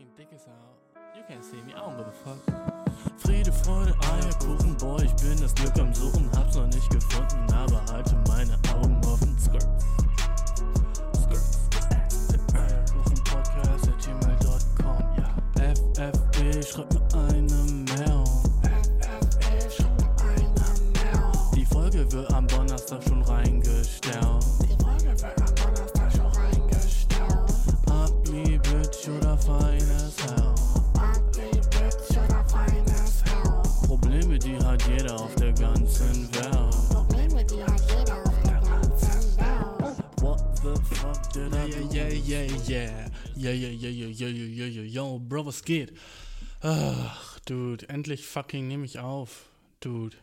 fucking dick as out. You can't see me, I don't give a fuck. Friede, Freude, Eierkuchen, boy, ich bin das Glück am Suchen, hab's noch nicht gefunden, aber halte meine Augen offen. Skirt. Der Eierkuchen-Podcast at gmail.com, ja. FFB, schreib mir eine ganzen Welt. Probleme, die hat jeder auf der ganzen Welt. What the fuck did I do? Yeah, yeah, yeah. Yeah, yeah, yeah, yeah, yeah, yeah, yeah, yeah. Yo, Bro, was geht? Ach, Dude, endlich fucking nehme ich auf. Dude.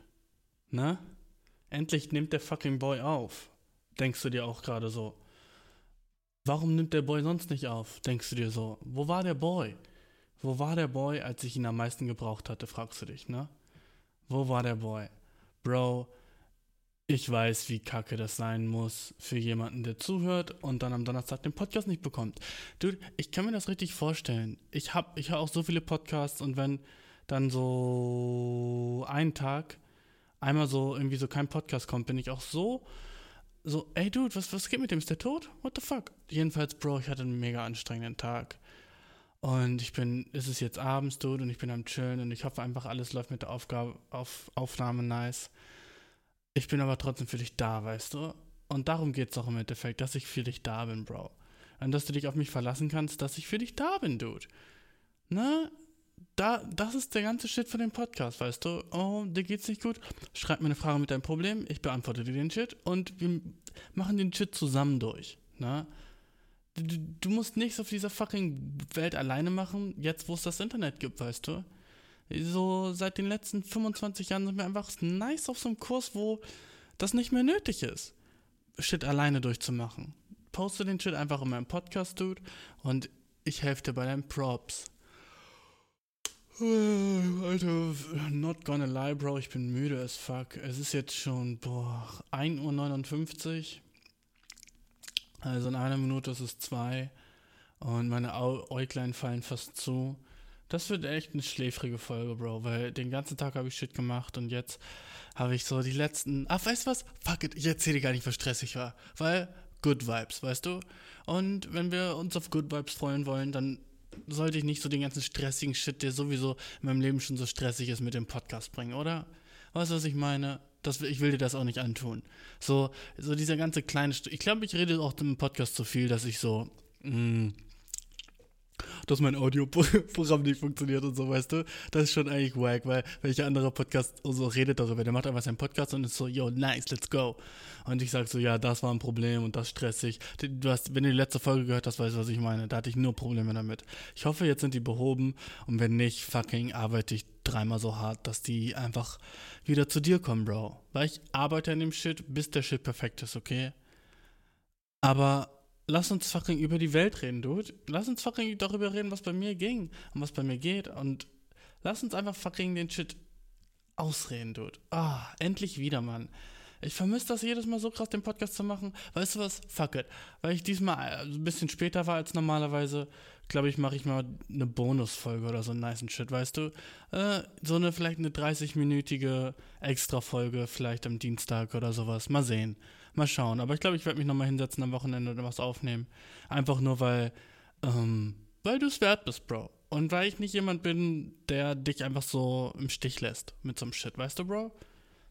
Ne? Endlich nimmt der fucking Boy auf. Denkst du dir auch gerade so. Warum nimmt der Boy sonst nicht auf? Denkst du dir so. Wo war der Boy? Wo war der Boy, als ich ihn am meisten gebraucht hatte, fragst du dich, ne? Wo war der Boy? Bro, ich weiß, wie kacke das sein muss für jemanden, der zuhört und dann am Donnerstag den Podcast nicht bekommt. Dude, ich kann mir das richtig vorstellen. Ich hab, ich höre auch so viele Podcasts und wenn dann so ein Tag einmal so irgendwie so kein Podcast kommt, bin ich auch so, so, ey Dude, was, was geht mit dem? Ist der tot? What the fuck? Jedenfalls, Bro, ich hatte einen mega anstrengenden Tag. Und ich bin, es ist jetzt abends, Dude, und ich bin am Chillen und ich hoffe einfach, alles läuft mit der Aufgabe, auf, Aufnahme nice. Ich bin aber trotzdem für dich da, weißt du? Und darum geht es auch im Endeffekt, dass ich für dich da bin, Bro. Und dass du dich auf mich verlassen kannst, dass ich für dich da bin, Dude. Ne? Da, das ist der ganze Shit von dem Podcast, weißt du? Oh, dir geht's nicht gut? Schreib mir eine Frage mit deinem Problem, ich beantworte dir den Shit und wir machen den Shit zusammen durch, ne? Du, du, musst nichts auf dieser fucking Welt alleine machen, jetzt wo es das Internet gibt, weißt du? So seit den letzten 25 Jahren sind wir einfach nice auf so einem Kurs, wo das nicht mehr nötig ist, Shit alleine durchzumachen. Poste den Shit einfach in meinem Podcast, Dude, und ich helfe dir bei deinen Props. Alter, not gonna lie, Bro, ich bin müde as fuck. Es ist jetzt schon, boah, 1.59 Uhr. Also in einer Minute ist es zwei. Und meine Äuglein fallen fast zu. Das wird echt eine schläfrige Folge, Bro, weil den ganzen Tag habe ich Shit gemacht und jetzt habe ich so die letzten. Ach, weißt du was? Fuck it, ich erzähle gar nicht, was stressig war. Weil Good Vibes, weißt du? Und wenn wir uns auf Good Vibes freuen wollen, dann sollte ich nicht so den ganzen stressigen Shit, der sowieso in meinem Leben schon so stressig ist, mit dem Podcast bringen, oder? Weißt du, was ich meine? Das, ich will dir das auch nicht antun. So, so dieser ganze kleine. St ich glaube, ich rede auch im Podcast so viel, dass ich so. Mh, dass mein Audioprogramm nicht funktioniert und so, weißt du? Das ist schon eigentlich wack, weil welcher andere Podcast so redet darüber, der macht einfach seinen Podcast und ist so, yo, nice, let's go. Und ich sag so, ja, das war ein Problem und das stressig. Du hast, wenn du die letzte Folge gehört hast, weißt du, was ich meine. Da hatte ich nur Probleme damit. Ich hoffe, jetzt sind die behoben und wenn nicht, fucking arbeite ich dreimal so hart, dass die einfach wieder zu dir kommen, Bro. Weil ich arbeite an dem Shit, bis der Shit perfekt ist, okay? Aber lass uns fucking über die Welt reden, Dude. Lass uns fucking darüber reden, was bei mir ging und was bei mir geht. Und lass uns einfach fucking den Shit ausreden, Dude. Ah, endlich wieder, Mann. Ich vermisse das jedes Mal so krass, den Podcast zu machen. Weißt du was? Fuck it. Weil ich diesmal ein bisschen später war als normalerweise, glaube ich, mache ich mal eine Bonusfolge oder so einen niceen Shit, weißt du? Äh, so eine, vielleicht eine 30-minütige Extra-Folge, vielleicht am Dienstag oder sowas. Mal sehen. Mal schauen. Aber ich glaube, ich werde mich nochmal hinsetzen am Wochenende oder was aufnehmen. Einfach nur, weil, ähm, weil du es wert bist, Bro. Und weil ich nicht jemand bin, der dich einfach so im Stich lässt mit so einem Shit, weißt du, Bro?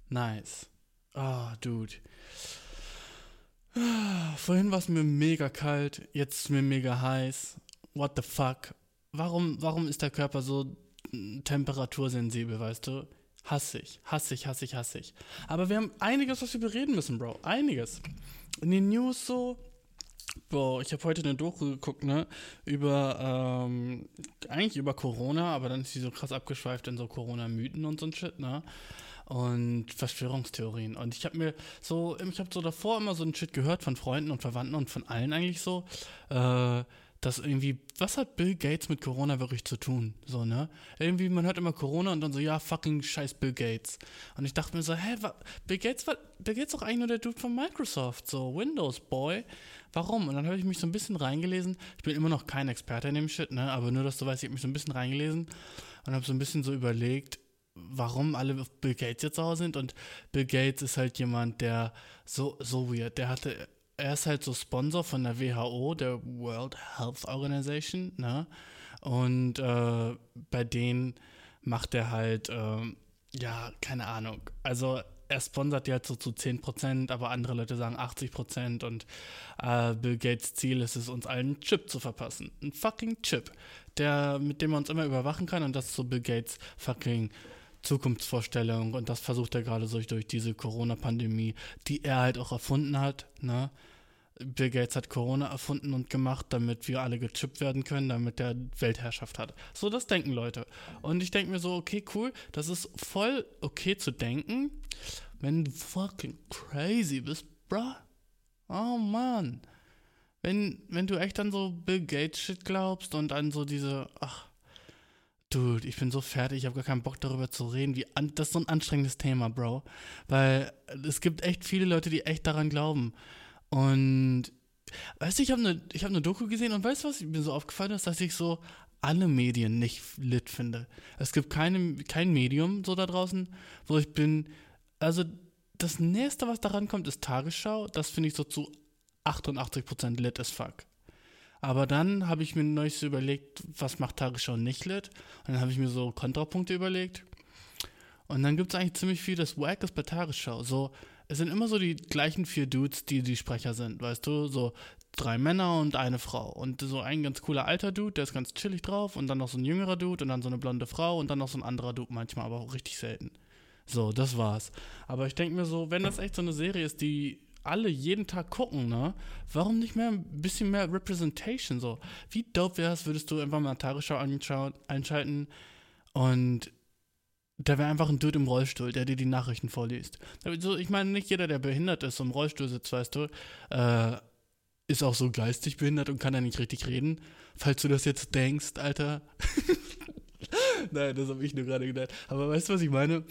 Nice. Ah, oh, Dude. Vorhin war es mir mega kalt, jetzt ist mir mega heiß. What the fuck? Warum, warum ist der Körper so temperatursensibel, weißt du? Hasse ich, hasse ich. Aber wir haben einiges, was wir bereden müssen, Bro. Einiges. In den News so. Boah, ich habe heute eine Doku geguckt, ne? Über, ähm, eigentlich über Corona, aber dann ist sie so krass abgeschweift in so Corona-Mythen und so ein Shit, ne? Und Verschwörungstheorien. Und ich habe mir so, ich habe so davor immer so ein Shit gehört von Freunden und Verwandten und von allen eigentlich so. Äh, dass irgendwie, was hat Bill Gates mit Corona wirklich zu tun? So, ne? Irgendwie, man hört immer Corona und dann so, ja, fucking scheiß Bill Gates. Und ich dachte mir so, hä, wa, Bill Gates, war, Bill Gates doch eigentlich nur der Dude von Microsoft, so, Windows Boy. Warum? Und dann habe ich mich so ein bisschen reingelesen. Ich bin immer noch kein Experte in dem Shit, ne? Aber nur, dass du weißt, ich habe mich so ein bisschen reingelesen und habe so ein bisschen so überlegt, warum alle auf Bill Gates jetzt sauer sind. Und Bill Gates ist halt jemand, der so, so weird, der hatte er ist halt so Sponsor von der WHO, der World Health Organization, ne? Und äh, bei denen macht er halt, äh, ja, keine Ahnung. Also er sponsert die halt so zu 10%, aber andere Leute sagen 80% und äh, Bill Gates Ziel ist es, uns allen einen Chip zu verpassen. Ein fucking Chip, der, mit dem man uns immer überwachen kann und das ist so Bill Gates fucking Zukunftsvorstellung und das versucht er gerade so durch diese Corona-Pandemie, die er halt auch erfunden hat. Ne? Bill Gates hat Corona erfunden und gemacht, damit wir alle gechippt werden können, damit er Weltherrschaft hat. So, das denken Leute. Und ich denke mir so, okay, cool, das ist voll okay zu denken, wenn du fucking crazy bist, bruh. Oh Mann. Wenn, wenn du echt an so Bill Gates Shit glaubst und an so diese, ach, Dude, ich bin so fertig, ich habe gar keinen Bock darüber zu reden. Wie an, das ist so ein anstrengendes Thema, Bro. Weil es gibt echt viele Leute, die echt daran glauben. Und weißt du, ich habe eine hab ne Doku gesehen und weißt du, was mir so aufgefallen ist, dass ich so alle Medien nicht lit finde. Es gibt keine, kein Medium so da draußen, wo ich bin. Also das nächste, was daran kommt, ist Tagesschau. Das finde ich so zu 88% lit as fuck. Aber dann habe ich mir neulich so überlegt, was macht Tagesschau nicht lit? Und dann habe ich mir so Kontrapunkte überlegt. Und dann gibt es eigentlich ziemlich viel, das wack ist bei Tagesschau. So, es sind immer so die gleichen vier Dudes, die die Sprecher sind, weißt du? So drei Männer und eine Frau. Und so ein ganz cooler alter Dude, der ist ganz chillig drauf. Und dann noch so ein jüngerer Dude und dann so eine blonde Frau und dann noch so ein anderer Dude, manchmal aber auch richtig selten. So, das war's. Aber ich denke mir so, wenn das echt so eine Serie ist, die alle jeden Tag gucken, ne? Warum nicht mehr ein bisschen mehr Representation so? Wie dope wäre es, würdest du einfach mal Tagesschau einschalten und da wäre einfach ein Dude im Rollstuhl, der dir die Nachrichten vorliest. Also, ich meine, nicht jeder, der behindert ist und im Rollstuhl sitzt, weißt du, äh, ist auch so geistig behindert und kann da nicht richtig reden. Falls du das jetzt denkst, Alter. Nein, das habe ich nur gerade gedacht. Aber weißt du, was ich meine?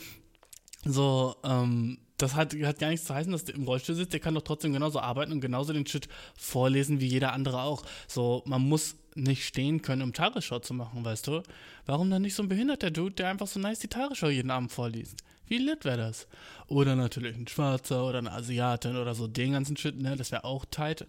So, ähm, das hat, hat gar nichts zu heißen, dass der im Rollstuhl sitzt, der kann doch trotzdem genauso arbeiten und genauso den Shit vorlesen wie jeder andere auch. So, man muss nicht stehen können, um Tagesschau zu machen, weißt du? Warum dann nicht so ein behinderter Dude, der einfach so nice die Tagesschau jeden Abend vorliest? Wie lit wäre das? Oder natürlich ein Schwarzer oder eine Asiatin oder so den ganzen Shit, ne? Das wäre auch tight.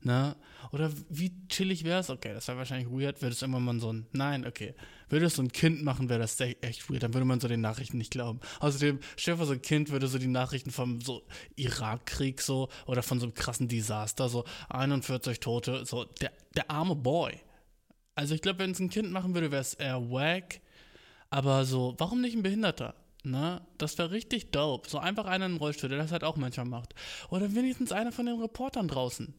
Ne? Oder wie chillig wäre es? Okay, das wäre wahrscheinlich weird. Würde es irgendwann mal so ein. Nein, okay. Würde es so ein Kind machen, wäre das echt weird. Dann würde man so den Nachrichten nicht glauben. Außerdem, vor, so ein Kind würde so die Nachrichten vom so Irakkrieg so oder von so einem krassen Desaster, so 41 Tote, so der, der arme Boy. Also ich glaube, wenn es ein Kind machen würde, wäre es eher wack. Aber so, warum nicht ein Behinderter? Ne? Das wäre richtig dope. So einfach einer im Rollstuhl, der das halt auch manchmal macht. Oder wenigstens einer von den Reportern draußen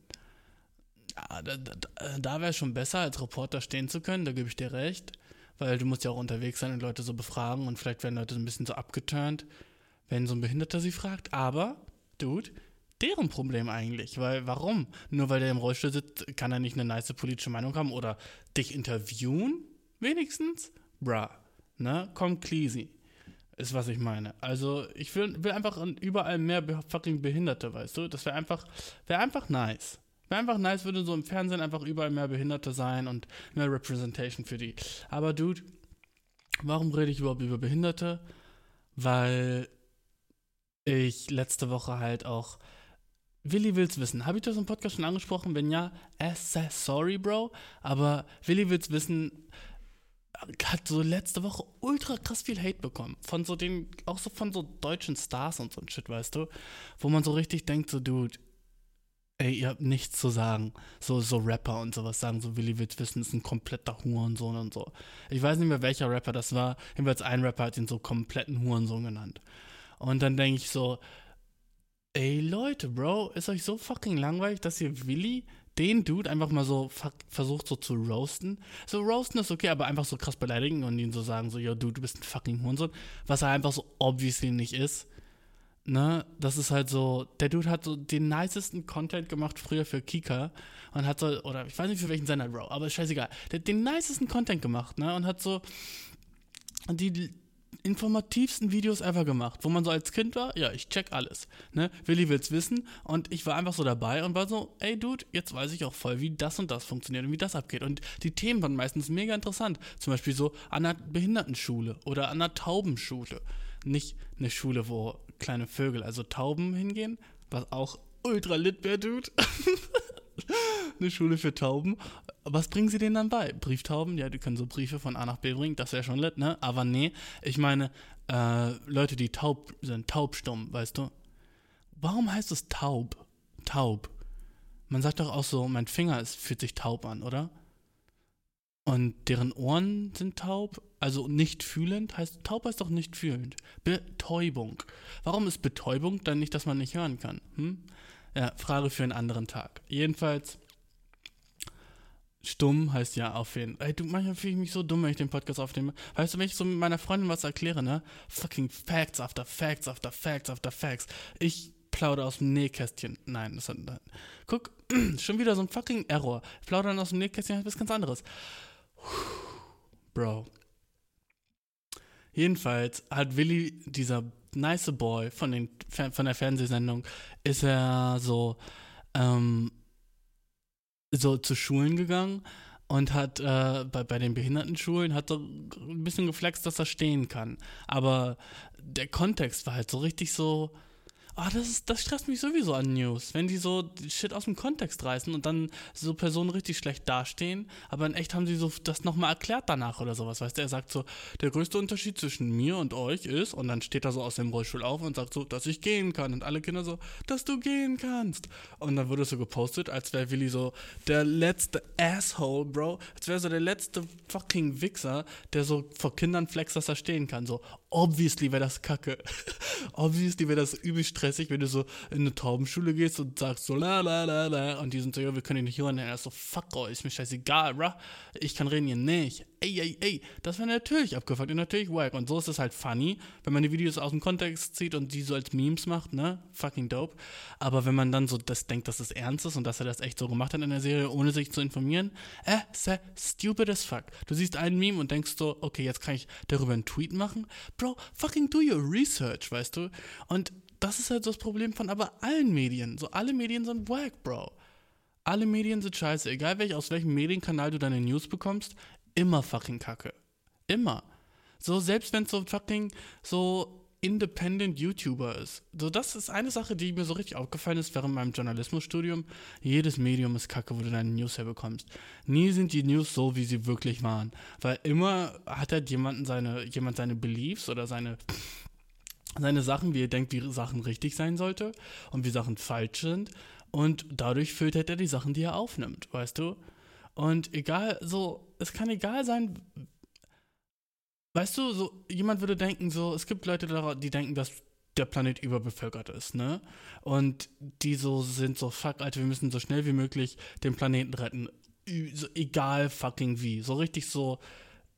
ja, da, da, da wäre es schon besser, als Reporter stehen zu können, da gebe ich dir recht. Weil du musst ja auch unterwegs sein und Leute so befragen und vielleicht werden Leute so ein bisschen so abgeturnt, wenn so ein Behinderter sie fragt. Aber, Dude, deren Problem eigentlich. Weil, warum? Nur weil der im Rollstuhl sitzt, kann er nicht eine nice politische Meinung haben oder dich interviewen? Wenigstens? Bruh. Ne? Komm, Cleasy. Ist, was ich meine. Also, ich will, will einfach überall mehr fucking Behinderte, weißt du? Das wäre einfach, wäre einfach nice. Wäre einfach nice, würde so im Fernsehen einfach überall mehr Behinderte sein und mehr Representation für die. Aber Dude, warum rede ich überhaupt über Behinderte? Weil ich letzte Woche halt auch Willi will's wissen. Habe ich das im Podcast schon angesprochen? Wenn ja, sorry, Bro. Aber Willi will's wissen hat so letzte Woche ultra krass viel Hate bekommen. Von so den, auch so von so deutschen Stars und so ein Shit, weißt du? Wo man so richtig denkt, so, Dude, ey, ihr habt nichts zu sagen. So, so Rapper und sowas sagen, so Willi will's wissen, ist ein kompletter Hurensohn und so. Ich weiß nicht mehr, welcher Rapper das war. Jedenfalls ein Rapper hat ihn so kompletten Hurensohn genannt. Und dann denke ich so, ey Leute, Bro, ist euch so fucking langweilig, dass ihr Willi, den Dude, einfach mal so versucht so zu roasten? So roasten ist okay, aber einfach so krass beleidigen und ihn so sagen, so, yo, du, du bist ein fucking Hurensohn. Was er einfach so obviously nicht ist. ne, das ist halt so, der Dude hat so den nicesten Content gemacht früher für Kika und hat so, oder ich weiß nicht für welchen Sender, Bro, aber scheißegal. Der hat den nicesten Content gemacht, ne, und hat so die informativsten Videos ever gemacht, wo man so als Kind war, ja, ich check alles, ne, Willi will's wissen und ich war einfach so dabei und war so, ey Dude, jetzt weiß ich auch voll, wie das und das funktioniert und wie das abgeht und die Themen waren meistens mega interessant, zum Beispiel so an einer Behindertenschule oder an einer Taubenschule, nicht eine Schule, wo kleine Vögel, also Tauben hingehen, was auch ultra lit wäre, Dude. eine Schule für Tauben. Was bringen sie denen dann bei? Brieftauben? Ja, die können so Briefe von A nach B bringen, das wäre schon lit, ne? Aber nee, ich meine, äh, Leute, die taub sind, taubstumm, weißt du? Warum heißt es taub? Taub. Man sagt doch auch so, mein Finger ist, fühlt sich taub an, oder? Und deren Ohren sind taub, also nicht fühlend, heißt taub heißt doch nicht fühlend. Betäubung. Warum ist Betäubung dann nicht, dass man nicht hören kann? Hm? Ja, Frage für einen anderen Tag. Jedenfalls, stumm heißt ja aufhören. Ey, du, manchmal fühle ich mich so dumm, wenn ich den Podcast aufnehme. Weißt du, wenn ich so mit meiner Freundin was erkläre, ne? Fucking Facts after Facts after Facts after Facts. Ich plaudere aus dem Nähkästchen. Nein, das hat. Guck, schon wieder so ein fucking Error. Plaudern aus dem Nähkästchen ist was ganz anderes. Bro. Jedenfalls hat Willi, dieser nice Boy von, den, von der Fernsehsendung, ist er so, ähm, so zu Schulen gegangen und hat äh, bei, bei den Behindertenschulen hat so ein bisschen geflext, dass er stehen kann. Aber der Kontext war halt so richtig so, Ah, das, das stresst mich sowieso an News. Wenn die so Shit aus dem Kontext reißen und dann so Personen richtig schlecht dastehen, aber in echt haben sie so das nochmal erklärt danach oder sowas. Weißt du, er sagt so, der größte Unterschied zwischen mir und euch ist, und dann steht er so aus dem Rollstuhl auf und sagt so, dass ich gehen kann. Und alle Kinder so, dass du gehen kannst. Und dann wurde es so gepostet, als wäre Willi so der letzte Asshole, Bro. Als wäre so der letzte fucking Wichser, der so vor Kindern flext, dass er stehen kann. So, obviously wäre das kacke. obviously wäre das übel stressig, wenn du so in eine Taubenschule gehst und sagst so la la la la und die sind so, ja, wir können dich nicht hören. Und er ist so, fuck euch, ist mir scheißegal, bruh. Ich kann reden, ihr nicht. Ey, ey, ey. Das wäre natürlich abgefuckt und natürlich wack. Und so ist es halt funny, wenn man die Videos aus dem Kontext zieht und die so als Memes macht, ne? Fucking dope. Aber wenn man dann so das denkt, dass es ernst ist und dass er das echt so gemacht hat in der Serie, ohne sich zu informieren, äh, sehr stupid as fuck. Du siehst ein Meme und denkst so, okay, jetzt kann ich darüber einen Tweet machen. Bro, fucking do your research, weißt du? Und das ist halt so das Problem von aber allen Medien. So alle Medien sind wack, Bro. Alle Medien sind scheiße. Egal welch, aus welchem Medienkanal du deine News bekommst, immer fucking kacke. Immer. So, selbst wenn es so fucking so Independent YouTuber ist. So, das ist eine Sache, die mir so richtig aufgefallen ist während meinem Journalismusstudium. Jedes Medium ist kacke, wo du deine News herbekommst. Nie sind die News so, wie sie wirklich waren. Weil immer hat halt jemanden seine, jemand seine Beliefs oder seine, seine Sachen, wie er denkt, wie Sachen richtig sein sollte und wie Sachen falsch sind. Und dadurch filtert er die Sachen, die er aufnimmt, weißt du? Und egal, so, es kann egal sein, weißt du, so, jemand würde denken, so, es gibt Leute, die denken, dass der Planet überbevölkert ist, ne? Und die so sind so, fuck, Alter, wir müssen so schnell wie möglich den Planeten retten. So, egal fucking wie. So richtig so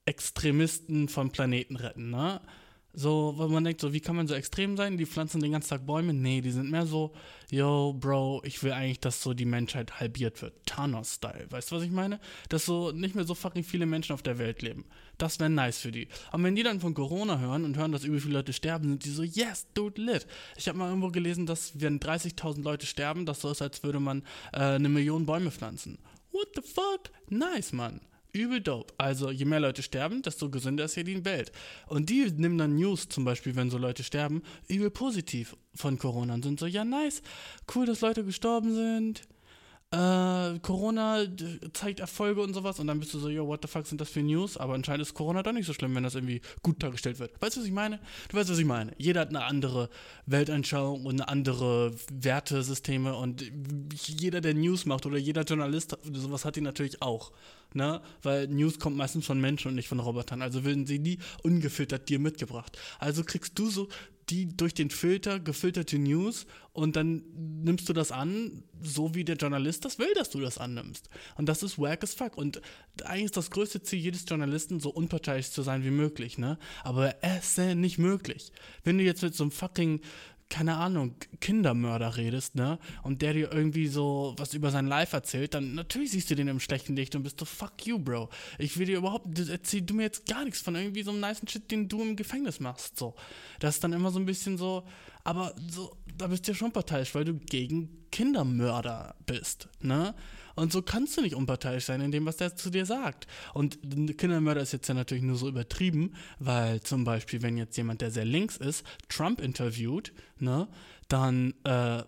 Extremisten vom Planeten retten, ne? So, weil man denkt, so, wie kann man so extrem sein? Die pflanzen den ganzen Tag Bäume? Nee, die sind mehr so, yo, Bro, ich will eigentlich, dass so die Menschheit halbiert wird. Thanos-Style. Weißt du, was ich meine? Dass so nicht mehr so fucking viele Menschen auf der Welt leben. Das wäre nice für die. Aber wenn die dann von Corona hören und hören, dass übel viele Leute sterben, sind die so, yes, dude, lit. Ich habe mal irgendwo gelesen, dass wenn 30.000 Leute sterben, das so ist, als würde man äh, eine Million Bäume pflanzen. What the fuck? Nice, Mann. Übel dope. Also, je mehr Leute sterben, desto gesünder ist hier die Welt. Und die nehmen dann News, zum Beispiel, wenn so Leute sterben, übel positiv von Corona und sind so, ja, nice, cool, dass Leute gestorben sind. Äh, Corona zeigt Erfolge und sowas. Und dann bist du so, yo, what the fuck sind das für News? Aber anscheinend ist Corona doch nicht so schlimm, wenn das irgendwie gut dargestellt wird. Weißt du, was ich meine? Du weißt, was ich meine. Jeder hat eine andere Weltanschauung und eine andere Wertesysteme. Und jeder, der News macht oder jeder Journalist, sowas hat die natürlich auch. Ne? Weil News kommt meistens von Menschen und nicht von Robotern. Also werden sie nie ungefiltert dir mitgebracht. Also kriegst du so die durch den Filter gefilterte News und dann nimmst du das an, so wie der Journalist das will, dass du das annimmst. Und das ist wack as fuck. Und eigentlich ist das größte Ziel jedes Journalisten, so unparteiisch zu sein wie möglich, ne? Aber es ist nicht möglich. Wenn du jetzt mit so einem fucking keine Ahnung, Kindermörder redest, ne? Und der dir irgendwie so was über sein Life erzählt, dann natürlich siehst du den im schlechten Licht und bist so, fuck you, Bro. Ich will dir überhaupt, erzähl du mir jetzt gar nichts von irgendwie so einem nice Shit, den du im Gefängnis machst, so. Das ist dann immer so ein bisschen so, aber so, da bist du ja schon parteiisch, weil du gegen Kindermörder bist, ne? Und so kannst du nicht unparteiisch sein in dem, was der zu dir sagt. Und Kindermörder ist jetzt ja natürlich nur so übertrieben, weil zum Beispiel, wenn jetzt jemand, der sehr links ist, Trump interviewt, ne, dann äh,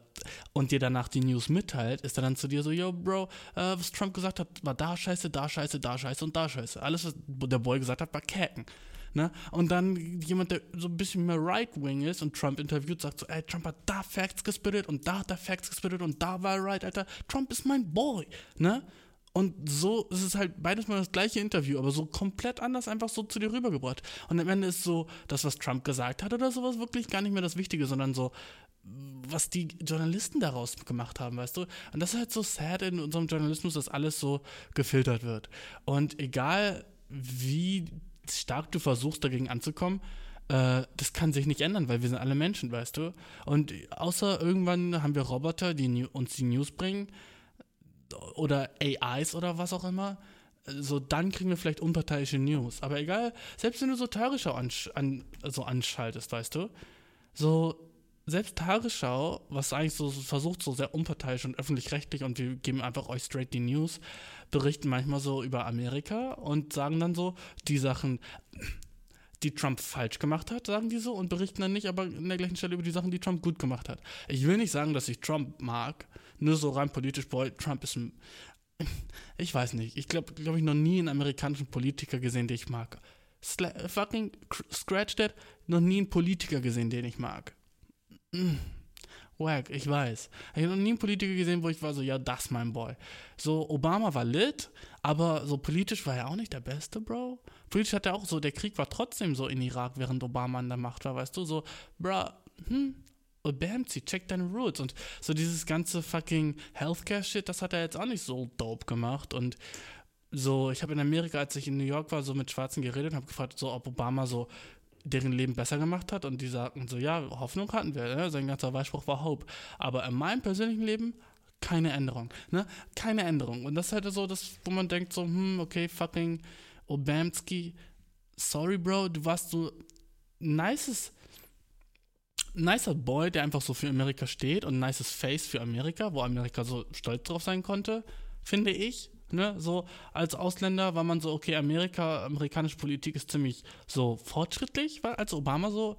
und dir danach die News mitteilt, ist er dann zu dir so, yo, Bro, äh, was Trump gesagt hat, war da scheiße, da scheiße, da scheiße und da scheiße. Alles, was der Boy gesagt hat, war Käken. Ne? Und dann jemand, der so ein bisschen mehr right-wing ist und Trump interviewt, sagt so, ey, Trump hat da Facts gespittet und da hat er Facts gespittet und da war er right, Alter. Trump ist mein Boy, ne? Und so ist es halt beides mal das gleiche Interview, aber so komplett anders einfach so zu dir rübergebracht. Und am Ende ist so, das, was Trump gesagt hat oder sowas, wirklich gar nicht mehr das Wichtige, sondern so, was die Journalisten daraus gemacht haben, weißt du? Und das ist halt so sad in unserem Journalismus, dass alles so gefiltert wird. Und egal wie stark du versuchst, dagegen anzukommen, äh, das kann sich nicht ändern, weil wir sind alle Menschen, weißt du? Und außer irgendwann haben wir Roboter, die uns die News bringen, oder AIs oder was auch immer, so dann kriegen wir vielleicht unparteiische News. Aber egal, selbst wenn du so Tagesschau ansch an, so anschaltest, weißt du, so selbst Tagesschau, was eigentlich so versucht, so sehr unparteiisch und öffentlich-rechtlich und wir geben einfach euch straight die News, berichten manchmal so über Amerika und sagen dann so die Sachen, die Trump falsch gemacht hat, sagen die so und berichten dann nicht, aber an der gleichen Stelle über die Sachen, die Trump gut gemacht hat. Ich will nicht sagen, dass ich Trump mag, nur so rein politisch, boy, Trump ist ein, ich weiß nicht, ich glaube, glaube ich, noch nie einen amerikanischen Politiker gesehen, den ich mag. Sla fucking scratch that, noch nie einen Politiker gesehen, den ich mag. Mm. Wack, ich weiß. Ich habe noch nie einen Politiker gesehen, wo ich war so, ja, das mein Boy. So, Obama war lit, aber so politisch war er auch nicht der Beste, Bro. Politisch hat er auch so, der Krieg war trotzdem so in Irak, während Obama an der Macht war, weißt du, so, bro, hm, Bamsi, check deine Roots. Und so dieses ganze fucking Healthcare-Shit, das hat er jetzt auch nicht so dope gemacht. Und so, ich habe in Amerika, als ich in New York war, so mit Schwarzen geredet und habe gefragt, so, ob Obama so deren Leben besser gemacht hat und die sagten so, ja, Hoffnung hatten wir, ne? sein ganzer Wahlspruch war Hope. Aber in meinem persönlichen Leben keine Änderung, ne? Keine Änderung. Und das ist halt so, das, wo man denkt so, hm, okay, fucking Obamski, sorry, Bro, du warst so nices, nicer Boy, der einfach so für Amerika steht und nices Face für Amerika, wo Amerika so stolz drauf sein konnte, finde ich. Ne, so als Ausländer war man so, okay, Amerika, amerikanische Politik ist ziemlich so fortschrittlich, weil als Obama so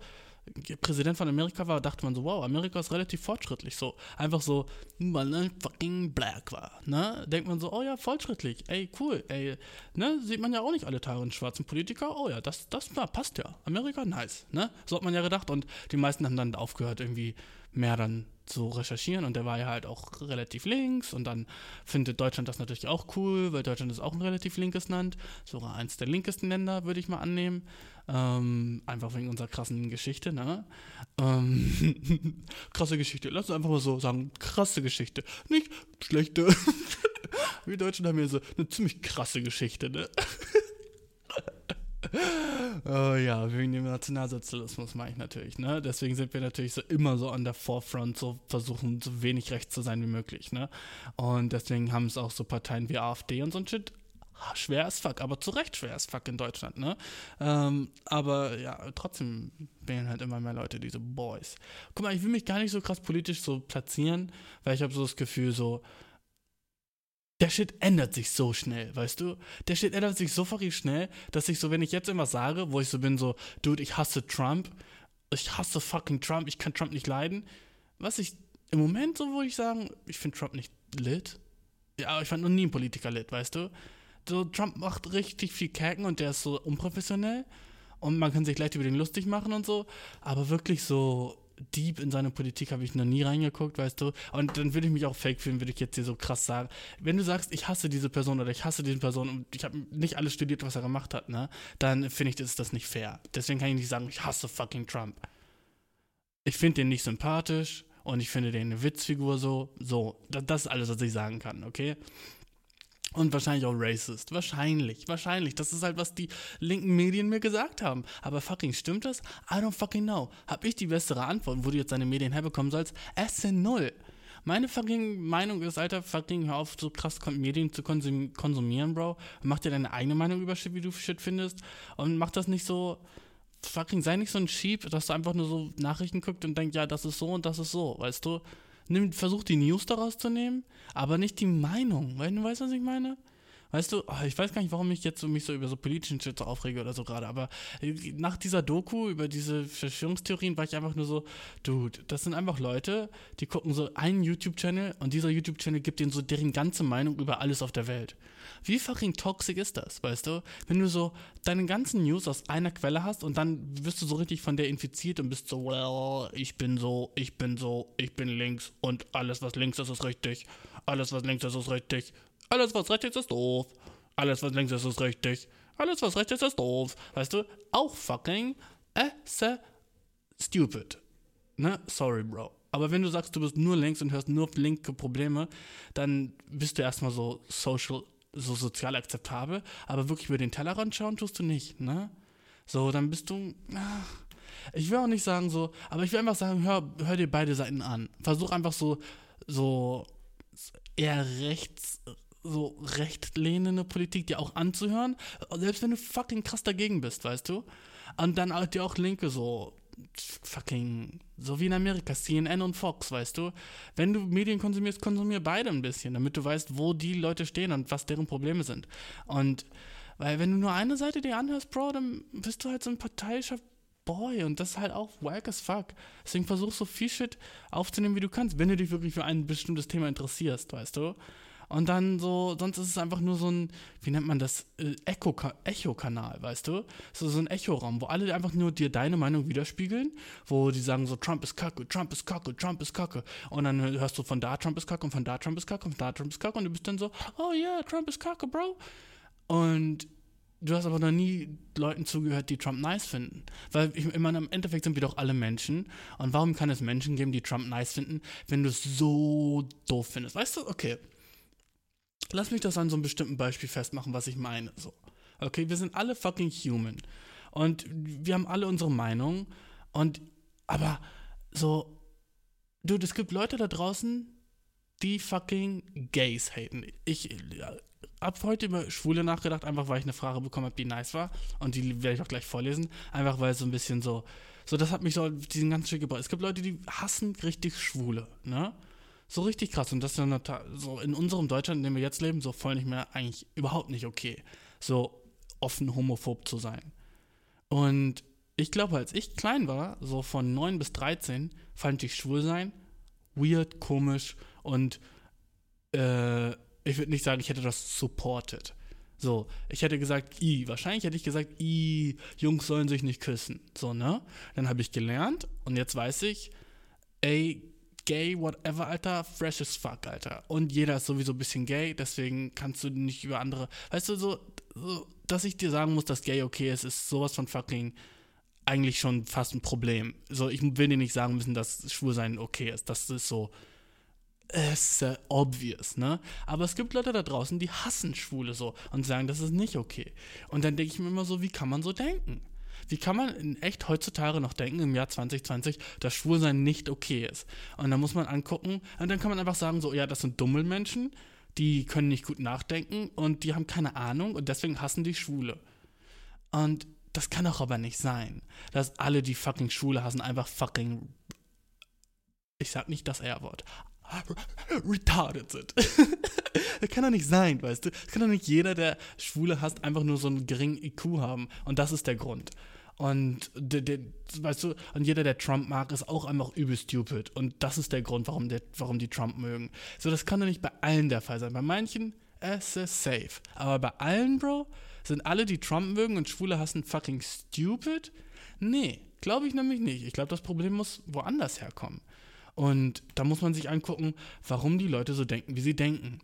Präsident von Amerika war, dachte man so, wow, Amerika ist relativ fortschrittlich. So, einfach so, weil er fucking black war. Ne? Denkt man so, oh ja, fortschrittlich, ey, cool, ey, ne? Sieht man ja auch nicht alle Tage einen schwarzen Politiker. Oh ja, das, das na, passt ja. Amerika, nice, ne? So hat man ja gedacht. Und die meisten haben dann aufgehört, irgendwie mehr dann zu recherchieren und der war ja halt auch relativ links und dann findet Deutschland das natürlich auch cool, weil Deutschland ist auch ein relativ linkes Land, sogar eins der linkesten Länder, würde ich mal annehmen. Ähm, einfach wegen unserer krassen Geschichte, ne? Ähm, krasse Geschichte. Lass uns einfach mal so sagen, krasse Geschichte. Nicht schlechte. Wir Deutschen haben ja so eine ziemlich krasse Geschichte, ne? oh ja, wegen dem Nationalsozialismus meine ich natürlich, ne? Deswegen sind wir natürlich so immer so an der Forefront, so versuchen so wenig rechts zu sein wie möglich, ne? Und deswegen haben es auch so Parteien wie AfD und so ein Shit schwer as fuck, aber zu Recht schwer as fuck in Deutschland, ne? Ähm, aber ja, trotzdem wählen halt immer mehr Leute diese Boys. Guck mal, ich will mich gar nicht so krass politisch so platzieren, weil ich habe so das Gefühl, so, der Shit ändert sich so schnell, weißt du? Der Shit ändert sich so fucking schnell, dass ich so, wenn ich jetzt immer sage, wo ich so bin, so, dude, ich hasse Trump, ich hasse fucking Trump, ich kann Trump nicht leiden, was ich im Moment so, wo ich sagen, ich finde Trump nicht lit. Ja, ich fand noch nie einen Politiker lit, weißt du? So, Trump macht richtig viel Kerken und der ist so unprofessionell und man kann sich leicht über den lustig machen und so, aber wirklich so deep in seine Politik habe ich noch nie reingeguckt, weißt du. Und dann würde ich mich auch fake fühlen, würde ich jetzt hier so krass sagen. Wenn du sagst, ich hasse diese Person oder ich hasse diese Person und ich habe nicht alles studiert, was er gemacht hat, ne, dann finde ich, ist das nicht fair. Deswegen kann ich nicht sagen, ich hasse fucking Trump. Ich finde den nicht sympathisch und ich finde den eine Witzfigur so. So, das ist alles, was ich sagen kann, okay? Und wahrscheinlich auch racist. Wahrscheinlich, wahrscheinlich. Das ist halt, was die linken Medien mir gesagt haben. Aber fucking stimmt das? I don't fucking know. Hab ich die bessere Antwort, wo du jetzt deine Medien herbekommen sollst? Es sind null. Meine fucking Meinung ist, Alter, fucking hör auf, so krass Medien zu konsum konsumieren, Bro. Mach dir deine eigene Meinung über Shit, wie du Shit findest. Und mach das nicht so, fucking, sei nicht so ein Sheep, dass du einfach nur so Nachrichten guckst und denkst, ja, das ist so und das ist so, weißt du? Nimm, versuch die News daraus zu nehmen, aber nicht die Meinung. Weil, du weißt, was ich meine? Weißt du, oh, ich weiß gar nicht, warum ich jetzt so, mich so über so politischen Shit so aufrege oder so gerade, aber äh, nach dieser Doku über diese Verschwörungstheorien war ich einfach nur so, Dude, das sind einfach Leute, die gucken so einen YouTube-Channel und dieser YouTube-Channel gibt denen so deren ganze Meinung über alles auf der Welt. Wie fucking toxisch ist das, weißt du? Wenn du so deine ganzen News aus einer Quelle hast und dann wirst du so richtig von der infiziert und bist so, well, ich bin so, ich bin so, ich bin links und alles, was links ist, ist richtig. Alles, was links ist, ist richtig. Alles, was rechts ist, ist doof. Alles, was links ist, ist richtig. Alles, was rechts ist, ist doof. Weißt du? Auch fucking äh, stupid. Ne? Sorry, Bro. Aber wenn du sagst, du bist nur links und hörst nur linke Probleme, dann bist du erstmal so social, so sozial akzeptabel. Aber wirklich über den Tellerrand schauen tust du nicht, ne? So, dann bist du. ah, Ich will auch nicht sagen so, aber ich will einfach sagen, hör, hör dir beide Seiten an. Versuch einfach so, so eher rechts, so rechtlehnende Politik dir auch anzuhören, selbst wenn du fucking krass dagegen bist, weißt du? Und dann auch, dir auch Linke so fucking, so wie in Amerika, CNN und Fox, weißt du? Wenn du Medien konsumierst, konsumier beide ein bisschen, damit du weißt, wo die Leute stehen und was deren Probleme sind. Und weil wenn du nur eine Seite dir anhörst, Bro, dann bist du halt so ein parteiischer Boy und das ist halt auch wack as fuck. Deswegen versuch so viel Shit aufzunehmen, wie du kannst, wenn du dich wirklich für ein bestimmtes Thema interessierst, weißt du? Und dann so, sonst ist es einfach nur so ein, wie nennt man das, äh, Echo- Echo-Kanal, weißt du? So, so ein Echoraum, wo alle einfach nur dir deine Meinung widerspiegeln, wo die sagen so, Trump ist kacke, Trump ist kacke, Trump ist kacke. Und dann hörst du von da Trump ist kacke und von da Trump ist kacke und von da Trump ist kacke und du bist dann so, oh yeah, Trump ist kacke, Bro. Und du hast aber noch nie Leuten zugehört, die Trump nice finden. Weil ich, ich meine, im Endeffekt sind wir doch alle Menschen. Und warum kann es Menschen geben, die Trump nice finden, wenn du es so doof findest? Weißt du, okay. Lass mich das an so einem bestimmten Beispiel festmachen, was ich meine. So. Okay, wir sind alle fucking human. Und wir haben alle unsere Meinung. Und, aber so, dude, es gibt Leute da draußen, die fucking Gays haten. Ich hab heute über Schwule nachgedacht, einfach weil ich eine Frage bekommen habe, die nice war. Und die werde ich auch gleich vorlesen. Einfach weil es so ein bisschen so, so, das hat mich so diesen ganzen Schick gebracht. Es gibt Leute, die hassen richtig Schwule, ne? So richtig krass. Und das ist nota- so in unserem Deutschland, in dem wir jetzt leben, so voll nicht mehr, eigentlich überhaupt nicht okay. So offen homophob zu sein. Und ich glaube, als ich klein war, so von 9 bis 13, fand ich schwul sein weird, komisch und äh, ich würde nicht sagen, ich hätte das supported. So, ich hätte gesagt, i, wahrscheinlich hätte ich gesagt, i, Jungs sollen sich nicht küssen. So, ne? Dann habe ich gelernt und jetzt weiß ich, ey, gay, whatever, Alter, fresh as fuck, Alter. Und jeder ist sowieso ein bisschen gay, deswegen kannst du nicht über andere, weißt du, so, so dass ich dir sagen muss, dass gay okay ist, ist sowas von fucking eigentlich schon fast ein Problem. So, ich will dir nicht sagen müssen, dass Schwulsein okay ist. Das ist so, ist äh, obvious, ne? Aber es gibt Leute da draußen, die hassen Schwule so und sagen, das ist nicht okay. Und dann denke ich mir immer so, wie kann man so denken? Wie kann man in echt heutzutage noch denken, im Jahr 2020, dass Schwulsein nicht okay ist? Und dann muss man angucken, und dann kann man einfach sagen, so, ja, das sind dumme Menschen, die können nicht gut nachdenken und die haben keine Ahnung und deswegen hassen die Schwule. Und das kann doch aber nicht sein, dass alle, die fucking Schwule hassen, einfach fucking. Ich sag nicht das R-Wort. Retarded sind. das kann doch nicht sein, weißt du? Das kann doch nicht jeder, der Schwule hasst, einfach nur so einen geringen IQ haben. Und das ist der Grund. Und der, der, weißt du, und jeder, der Trump mag, ist auch einfach übel stupid. Und das ist der Grund, warum, der, warum die Trump mögen. So, das kann doch nicht bei allen der Fall sein. Bei manchen, es ist safe. Aber bei allen, Bro, sind alle, die Trump mögen und Schwule hassen, fucking stupid? Nee, glaube ich nämlich nicht. Ich glaube, das Problem muss woanders herkommen. Und da muss man sich angucken, warum die Leute so denken, wie sie denken.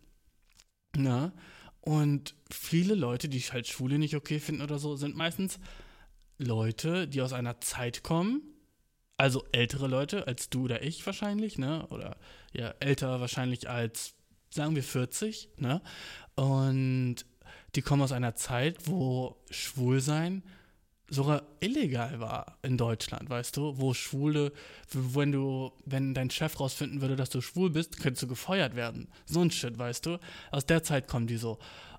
Na? Und viele Leute, die halt Schwule nicht okay finden oder so, sind meistens Leute, die aus einer Zeit kommen, also ältere Leute als du oder ich wahrscheinlich, ne? Oder ja, älter wahrscheinlich als, sagen wir, 40, ne? Und die kommen aus einer Zeit, wo Schwulsein sogar illegal war in Deutschland, weißt du, wo Schwule, wenn du, wenn dein Chef rausfinden würde, dass du schwul bist, könntest du gefeuert werden. So ein Shit, weißt du. Aus der Zeit kommen die so.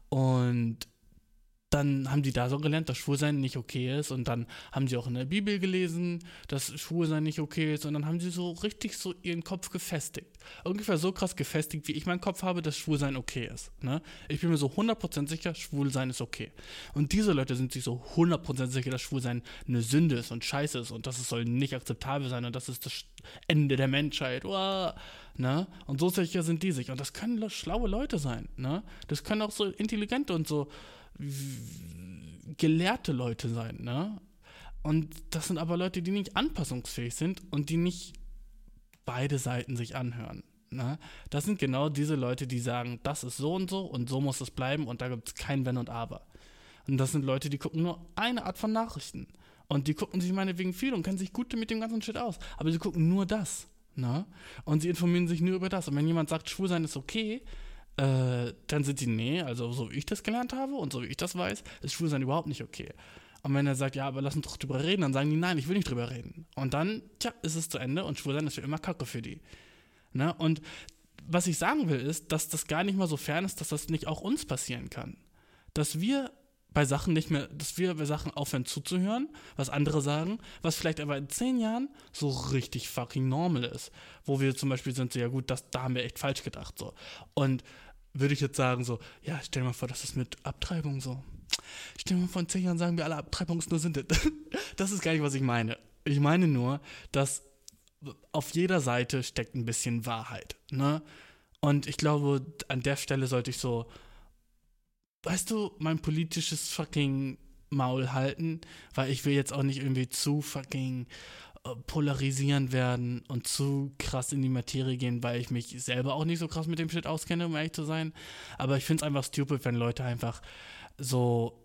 Und dann haben die da so gelernt, dass Schwulsein nicht okay ist und dann haben sie auch in der Bibel gelesen, dass Schwulsein nicht okay ist und dann haben sie so richtig so ihren Kopf gefestigt. Ungefähr so krass gefestigt, wie ich meinen Kopf habe, dass Schwulsein okay ist. Ne? Ich bin mir so 100% sicher, Schwulsein ist okay. Und diese Leute sind sich so 100% sicher, dass Schwulsein eine Sünde ist und scheiße ist und dass es soll nicht akzeptabel sein und das ist das Ende der Menschheit. Uah, ne? Und so sicher sind die sich. Und das können schlaue Leute sein. Ne? Das können auch so intelligente und so gelehrte Leute sein, ne? Und das sind aber Leute, die nicht anpassungsfähig sind und die nicht beide Seiten sich anhören. Ne? Das sind genau diese Leute, die sagen, das ist so und so und so muss es bleiben und da gibt es kein Wenn und Aber. Und das sind Leute, die gucken nur eine Art von Nachrichten. Und die gucken sich meinetwegen viel und kennen sich gut mit dem ganzen Shit aus. Aber sie gucken nur das. Ne? Und sie informieren sich nur über das. Und wenn jemand sagt, schwul sein ist okay, äh, dann sind die, nee, also so wie ich das gelernt habe und so wie ich das weiß, ist Schwulsein überhaupt nicht okay. Und wenn er sagt, ja, aber lass uns doch drüber reden, dann sagen die, nein, ich will nicht drüber reden. Und dann, tja, ist es zu Ende und Schwulsein ist für immer Kacke für die. Ne? Und was ich sagen will, ist, dass das gar nicht mal so fern ist, dass das nicht auch uns passieren kann. Dass wir bei Sachen nicht mehr, dass wir bei Sachen aufhören zuzuhören, was andere sagen, was vielleicht aber in zehn Jahren so richtig fucking normal ist. Wo wir zum Beispiel sind, so, ja gut, das, da haben wir echt falsch gedacht, so. Und würde ich jetzt sagen, so, ja, stell dir mal vor, das ist mit Abtreibung so. Stell dir mal vor, in zehn Jahren sagen wir alle, Abtreibung ist nur Sünde. Das ist gar nicht, was ich meine. Ich meine nur, dass auf jeder Seite steckt ein bisschen Wahrheit, ne? Und ich glaube, an der Stelle sollte ich so weißt du, mein politisches fucking Maul halten, weil ich will jetzt auch nicht irgendwie zu fucking äh, polarisieren werden und zu krass in die Materie gehen, weil ich mich selber auch nicht so krass mit dem Shit auskenne, um ehrlich zu sein. Aber ich finde es einfach stupid, wenn Leute einfach so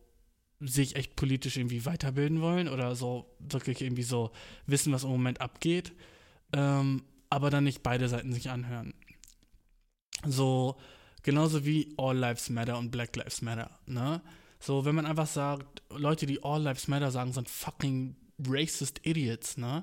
sich echt politisch irgendwie weiterbilden wollen oder so wirklich irgendwie so wissen, was im Moment abgeht, ähm, aber dann nicht beide Seiten sich anhören. So, Genauso wie All Lives Matter und Black Lives Matter, ne? So, wenn man einfach sagt, Leute, die All Lives Matter sagen, sind fucking racist Idiots, ne?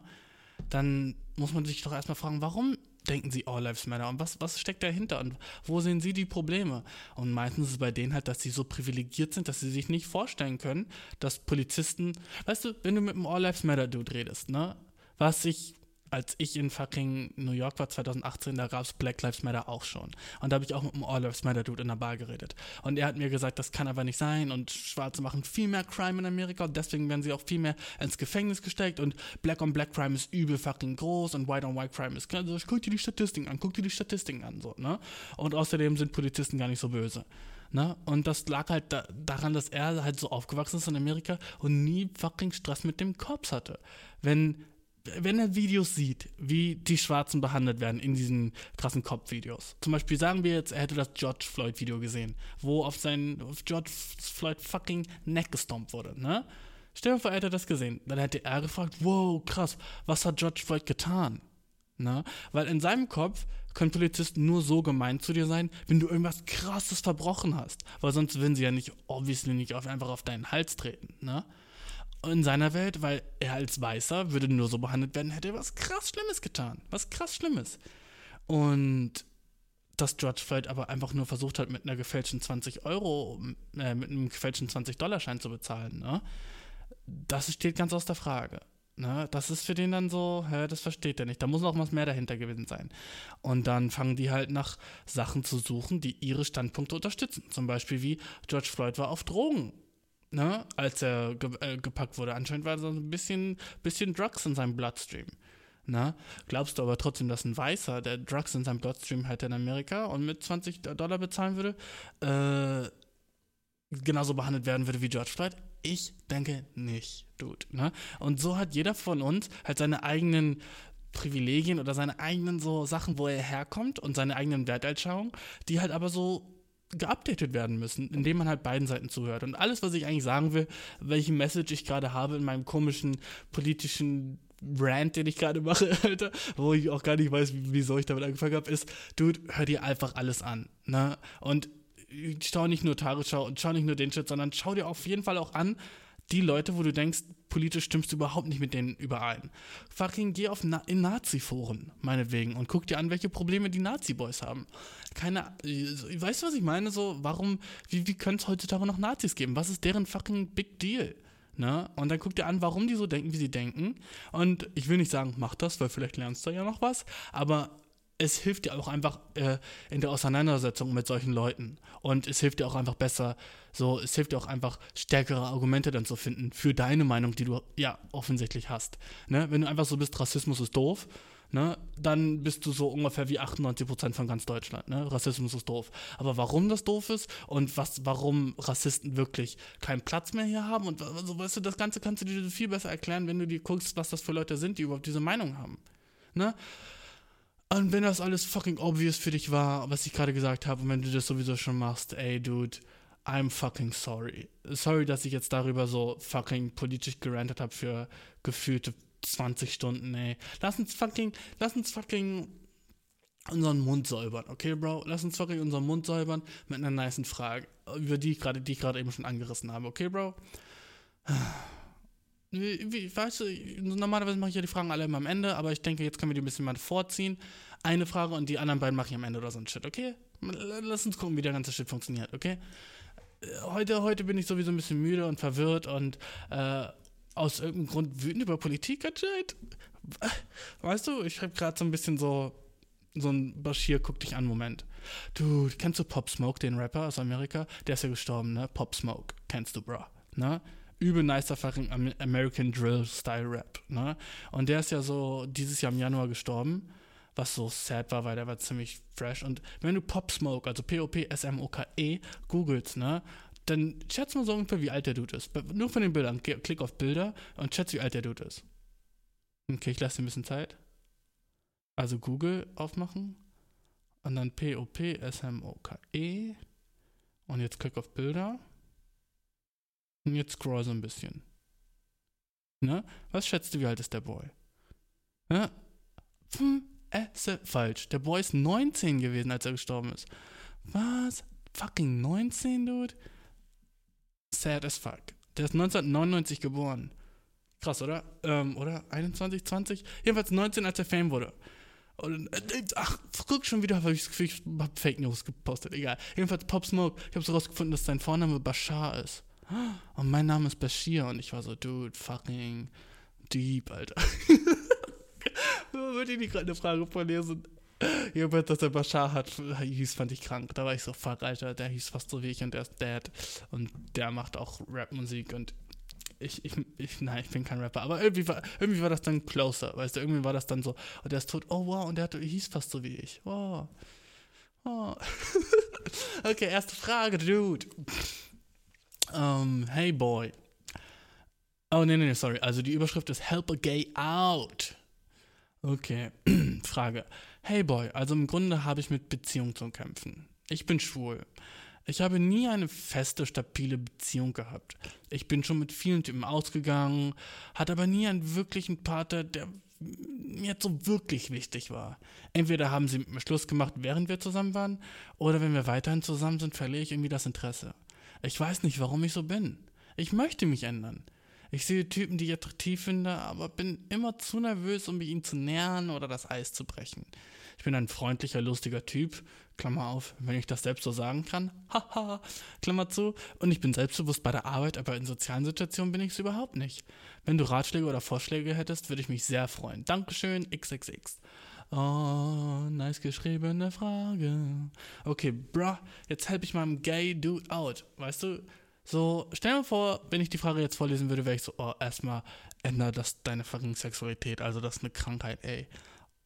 Dann muss man sich doch erstmal fragen, warum denken sie All Lives Matter und was, was steckt dahinter und wo sehen sie die Probleme? Und meistens ist es bei denen halt, dass sie so privilegiert sind, dass sie sich nicht vorstellen können, dass Polizisten, weißt du, wenn du mit einem All Lives Matter Dude redest, ne? Was ich als ich in fucking New York war 2018, da gab es Black Lives Matter auch schon. Und da habe ich auch mit einem All Lives Matter Dude in der Bar geredet. Und er hat mir gesagt, das kann aber nicht sein und Schwarze machen viel mehr Crime in Amerika und deswegen werden sie auch viel mehr ins Gefängnis gesteckt und Black on Black Crime ist übel fucking groß und White on White Crime ist, also guck dir die Statistiken an, guck dir die Statistiken an, so, ne? Und außerdem sind Polizisten gar nicht so böse. Ne? Und das lag halt da, daran, dass er halt so aufgewachsen ist in Amerika und nie fucking Stress mit dem Cops hatte. Wenn wenn er Videos sieht, wie die Schwarzen behandelt werden in diesen krassen Cop-Videos. Zum Beispiel sagen wir jetzt, er hätte das George Floyd-Video gesehen, wo auf seinen auf George Floyd fucking Neck gestompt wurde, ne? Stell dir vor, er hätte das gesehen. Dann hätte er gefragt, wow, krass, was hat George Floyd getan? Ne? Weil in seinem Kopf können Polizisten nur so gemein zu dir sein, wenn du irgendwas krasses verbrochen hast. Weil sonst würden sie ja nicht, obviously nicht auf, einfach auf deinen Hals treten, ne? In seiner Welt, weil er als Weißer würde nur so behandelt werden, hätte er was krass Schlimmes getan. Was krass Schlimmes. Und dass George Floyd aber einfach nur versucht hat, mit einer gefälschten 20 Euro, äh, mit einem gefälschten 20-Dollar-Schein zu bezahlen, ne? Das steht ganz aus der Frage. Ne? Das ist für den dann so, hä, das versteht er nicht. Da muss noch was mehr dahinter gewesen sein. Und dann fangen die halt nach Sachen zu suchen, die ihre Standpunkte unterstützen. Zum Beispiel wie George Floyd war auf Drogen ne, als er ge äh, gepackt wurde. Anscheinend war so ein bisschen, bisschen Drugs in seinem Bloodstream. Ne? Glaubst du aber trotzdem, dass ein Weißer, der Drugs in seinem Bloodstream hätte in Amerika und mit 20 Dollar bezahlen würde, äh, genauso behandelt werden würde wie George Floyd? Ich denke nicht, Dude. Ne? Und so hat jeder von uns halt seine eigenen Privilegien oder seine eigenen so Sachen, wo er herkommt und seine eigenen Werteinschauungen, die halt aber so geupdatet werden müssen, indem man halt beiden Seiten zuhört. Und alles, was ich eigentlich sagen will, welche Message ich gerade habe in meinem komischen politischen Rant, den ich gerade mache, Alter, wo ich auch gar nicht weiß, wieso ich damit angefangen habe, ist, dude, hör dir einfach alles an. Ne? Und schau nicht nur Tagesschau und schau nicht nur den Shit, sondern schau dir auf jeden Fall auch an, die Leute, wo du denkst, politisch stimmst du überhaupt nicht mit denen überein. Fucking geh auf Na in Nazi-Foren, meinetwegen, und guck dir an, welche Probleme die Nazi-Boys haben. Keine, äh, weißt du, was ich meine? So, warum, wie, wie können es heutzutage noch Nazis geben? Was ist deren fucking Big Deal? Ne? Und dann guck dir an, warum die so denken, wie sie denken. Und ich will nicht sagen, mach das, weil vielleicht lernst du ja noch was, aber es hilft dir auch einfach äh, in der Auseinandersetzung mit solchen Leuten. Und es hilft dir auch einfach besser, so, es hilft dir auch einfach stärkere Argumente dann zu finden für deine Meinung, die du ja offensichtlich hast. Ne? Wenn du einfach so bist, Rassismus ist doof, ne? dann bist du so ungefähr wie 98% von ganz Deutschland. Ne? Rassismus ist doof. Aber warum das doof ist und was, warum Rassisten wirklich keinen Platz mehr hier haben und so, weißt du, das Ganze kannst du dir viel besser erklären, wenn du dir guckst, was das für Leute sind, die überhaupt diese Meinung haben. Ne? Und wenn das alles fucking obvious für dich war, was ich gerade gesagt habe, und wenn du das sowieso schon machst, ey, dude, I'm fucking sorry. Sorry, dass ich jetzt darüber so fucking politisch gerantet habe für gefühlte 20 Stunden, ey. Lass uns fucking, lass uns fucking unseren Mund säubern, okay, Bro? Lass uns fucking unseren Mund säubern mit einer niceen Frage, über die ich gerade eben schon angerissen habe, okay, Bro? Wie, weißt du, normalerweise mache ich ja die Fragen alle immer am Ende, aber ich denke, jetzt können wir die ein bisschen mal vorziehen. Eine Frage und die anderen beiden mache ich am Ende oder so ein Shit, okay? Lass uns gucken, wie der ganze Shit funktioniert, okay? Heute, heute bin ich sowieso ein bisschen müde und verwirrt und äh, aus irgendeinem Grund wütend über Politik anscheinend. Weißt du, ich habe gerade so ein bisschen so so ein Bashir guck dich an Moment. Du, kennst du Pop Smoke, den Rapper aus Amerika? Der ist ja gestorben, ne? Pop Smoke, kennst du, bro, ne? Übel nicer fucking American Drill Style Rap, ne? Und der ist ja so dieses Jahr im Januar gestorben, was so sad war, weil der war ziemlich fresh. Und wenn du Pop Smoke, also P-O-P-S-M-O-K-E, googelst, ne? Dann schätz mal so ungefähr, wie alt der Dude ist. Nur von den Bildern. Klick auf Bilder und schätz, wie alt der Dude ist. Okay, ich lasse dir ein bisschen Zeit. Also Google aufmachen und dann P-O-P-S-M-O-K-E und jetzt klick auf Bilder. Und jetzt scroll so ein bisschen. Ne? Was schätzt du, wie alt ist der Boy? Ne? Hm, äh, falsch. Der Boy ist 19 gewesen, als er gestorben ist. Was? Fucking 19, Dude? Sad as fuck. Der ist 1999 geboren. Krass, oder? Ähm, oder? 21, 20? Jedenfalls 19, als er Fame wurde. Und, äh, ach, guck schon wieder, habe ich, hab Fake News gepostet. Egal. Jedenfalls Pop Smoke. Ich habe so rausgefunden, dass sein Vorname Bashar ist. Und mein Name ist Bashir und ich war so, dude, fucking deep, Alter. Würde ich nicht gerade eine Frage vorlesen? Jemand, dass der Bashar hat, hieß, fand ich krank. Da war ich so, fuck, Alter, der hieß fast so wie ich und der ist dead. Und der macht auch Rapmusik und ich, ich, ich, nein, ich bin kein Rapper. Aber irgendwie war, irgendwie war das dann closer, weißt du, irgendwie war das dann so, und der ist tot, oh wow, und der hat, hieß fast so wie ich. Wow. Oh. okay, erste Frage, dude. Um, hey boy. Oh, nee, nee, nee, sorry. Also die Überschrift ist Help a Gay Out. Okay. Frage. Hey boy, also im Grunde habe ich mit Beziehung zu kämpfen. Ich bin schwul. Ich habe nie eine feste, stabile Beziehung gehabt. Ich bin schon mit vielen Typen ausgegangen, hatte aber nie einen wirklichen Partner, der mir so wirklich wichtig war. Entweder haben sie mit mir Schluss gemacht, während wir zusammen waren, oder wenn wir weiterhin zusammen sind, verliere ich irgendwie das Interesse. Ich weiß nicht, warum ich so bin. Ich möchte mich ändern. Ich sehe Typen, die ich attraktiv finde, aber bin immer zu nervös, um mich ihnen zu nähern oder das Eis zu brechen. Ich bin ein freundlicher, lustiger Typ, Klammer auf, wenn ich das selbst so sagen kann, haha, Klammer zu, und ich bin selbstbewusst bei der Arbeit, aber in sozialen Situationen bin ich es überhaupt nicht. Wenn du Ratschläge oder Vorschläge hättest, würde ich mich sehr freuen. Dankeschön, XXX. Oh, nice geschriebene Frage. Okay, bruh, jetzt help ich meinem gay Dude out. Weißt du? So, stell dir vor, wenn ich die Frage jetzt vorlesen würde, wäre ich so, oh, erstmal ändere das deine fucking Sexualität. Also, das ist eine Krankheit, ey.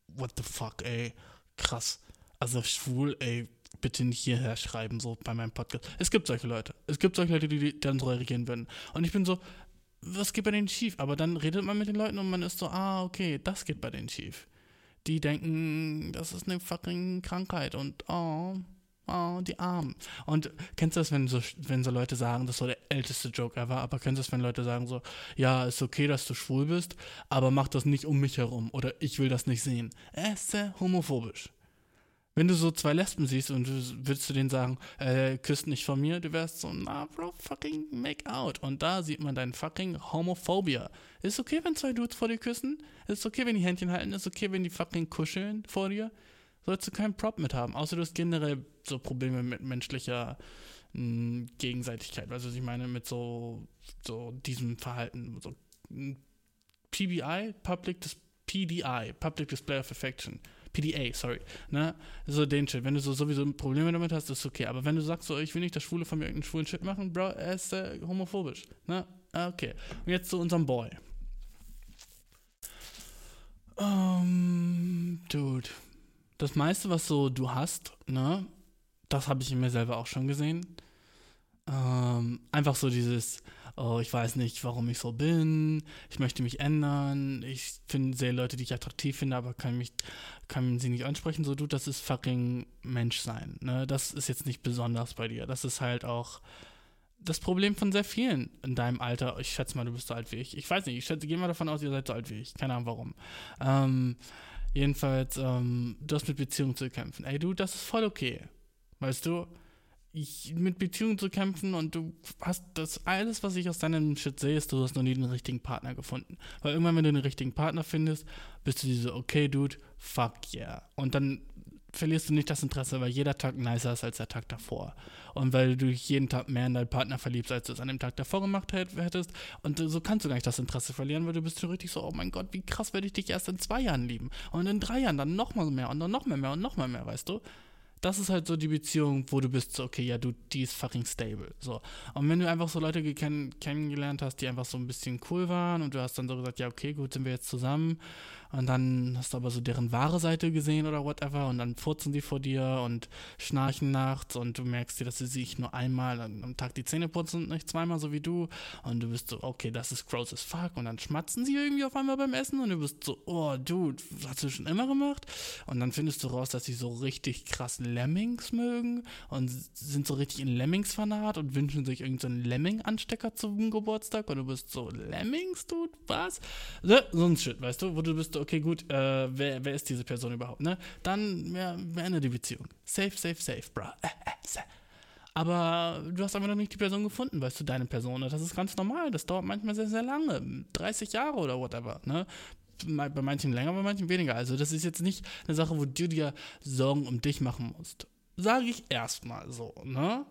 What the fuck, ey. Krass. Also, schwul, ey, bitte nicht hierher schreiben, so bei meinem Podcast. Es gibt solche Leute. Es gibt solche Leute, die dann so reagieren würden. Und ich bin so, was geht bei denen schief? Aber dann redet man mit den Leuten und man ist so, ah, okay, das geht bei denen schief die denken, das ist eine fucking Krankheit und oh, oh, die Armen. Und kennst du das, wenn so, wenn so Leute sagen, das so der älteste Joke ever, aber kennst du das, wenn Leute sagen so, ja, ist okay, dass du schwul bist, aber mach das nicht um mich herum oder ich will das nicht sehen. Es ist sehr homophobisch. Wenn du so zwei Lesben siehst und du würdest du denen sagen, äh, küsst nicht von mir, du wärst so, na, bro, fucking make out. Und da sieht man dein fucking Homophobia. Ist okay, wenn zwei Dudes vor dir küssen? Ist okay, wenn die Händchen halten? Ist okay, wenn die fucking kuscheln vor dir? Sollst du keinen Prop mit haben. Außer du hast generell so Probleme mit menschlicher mh, Gegenseitigkeit. Weißt du, was ich meine? Mit so, so diesem Verhalten. So, mh, PBI, Public Dis PDI, Public Display of Affection. PDA, sorry. Ne? So den Shit. Wenn du so sowieso Probleme damit hast, ist okay. Aber wenn du sagst, so, ich will nicht, dass Schwule von mir irgendeinen schwulen Shit machen, Bro, er ist äh, homophobisch. Ne? Ah, Okay. Und jetzt zu unserem Boy. Ähm, Dude. Das meiste, was so du hast, ne, das habe ich in mir selber auch schon gesehen. Ähm, einfach so dieses, oh, ich weiß nicht, warum ich so bin, ich möchte mich ändern, ich finde sehr Leute, die ich attraktiv finde, aber kann mich, kann sie nicht ansprechen, so du, das ist fucking Menschsein, ne, das ist jetzt nicht besonders bei dir, das ist halt auch das Problem von sehr vielen in deinem Alter, ich schätze mal, du bist so alt wie ich, ich weiß nicht, ich schätze, gehe mal davon aus, ihr seid so alt wie ich, keine Ahnung warum, ähm, jedenfalls, ähm, du hast mit Beziehungen zu kämpfen, ey du, das ist voll okay, weißt du, ich, mit Beziehungen zu kämpfen und du hast das alles, was ich aus deinem Shit sehe, ist, du hast noch nie den richtigen Partner gefunden. Weil irgendwann, wenn du den richtigen Partner findest, bist du diese, okay, Dude, fuck yeah. Und dann verlierst du nicht das Interesse, weil jeder Tag nicer ist als der Tag davor. Und weil du dich jeden Tag mehr in deinen Partner verliebst, als du es an dem Tag davor gemacht hättest. Und so kannst du gar nicht das Interesse verlieren, weil du bist schon richtig so, oh mein Gott, wie krass werde ich dich erst in zwei Jahren lieben. Und in drei Jahren dann nochmal mehr und dann noch mehr, und noch mal mehr, weißt du? Das ist halt so die Beziehung, wo du bist so, okay, ja, du, die ist fucking stable. So. Und wenn du einfach so Leute kenn kennengelernt hast, die einfach so ein bisschen cool waren und du hast dann so gesagt, ja, okay, gut, sind wir jetzt zusammen. Und dann hast du aber so deren wahre Seite gesehen oder whatever und dann furzen die vor dir und schnarchen nachts und du merkst dir, dass sie sich nur einmal am Tag die Zähne putzen und nicht zweimal so wie du. Und du bist so, okay, das ist gross as fuck. Und dann schmatzen sie irgendwie auf einmal beim Essen und du bist so, oh, dude, hast du schon immer gemacht? Und dann findest du raus, dass sie so richtig krass Lemmings mögen und sind so richtig in Lemmings-Fanat und wünschen sich irgendeinen so Lemming-Anstecker zum Geburtstag und du bist so, Lemmings, dude, was? So, so ein Shit, weißt du, wo du bist, okay, gut, äh, wer, wer ist diese Person überhaupt, ne? Dann ja, beende die Beziehung. Safe, safe, safe, bruh. Äh, äh. Aber du hast einfach noch nicht die Person gefunden, weißt du, deine Person. Das ist ganz normal. Das dauert manchmal sehr, sehr lange. 30 Jahre oder whatever, ne? Bei manchen länger, bei manchen weniger. Also, das ist jetzt nicht eine Sache, wo du dir Sorgen um dich machen musst. Sage ich erstmal so, ne?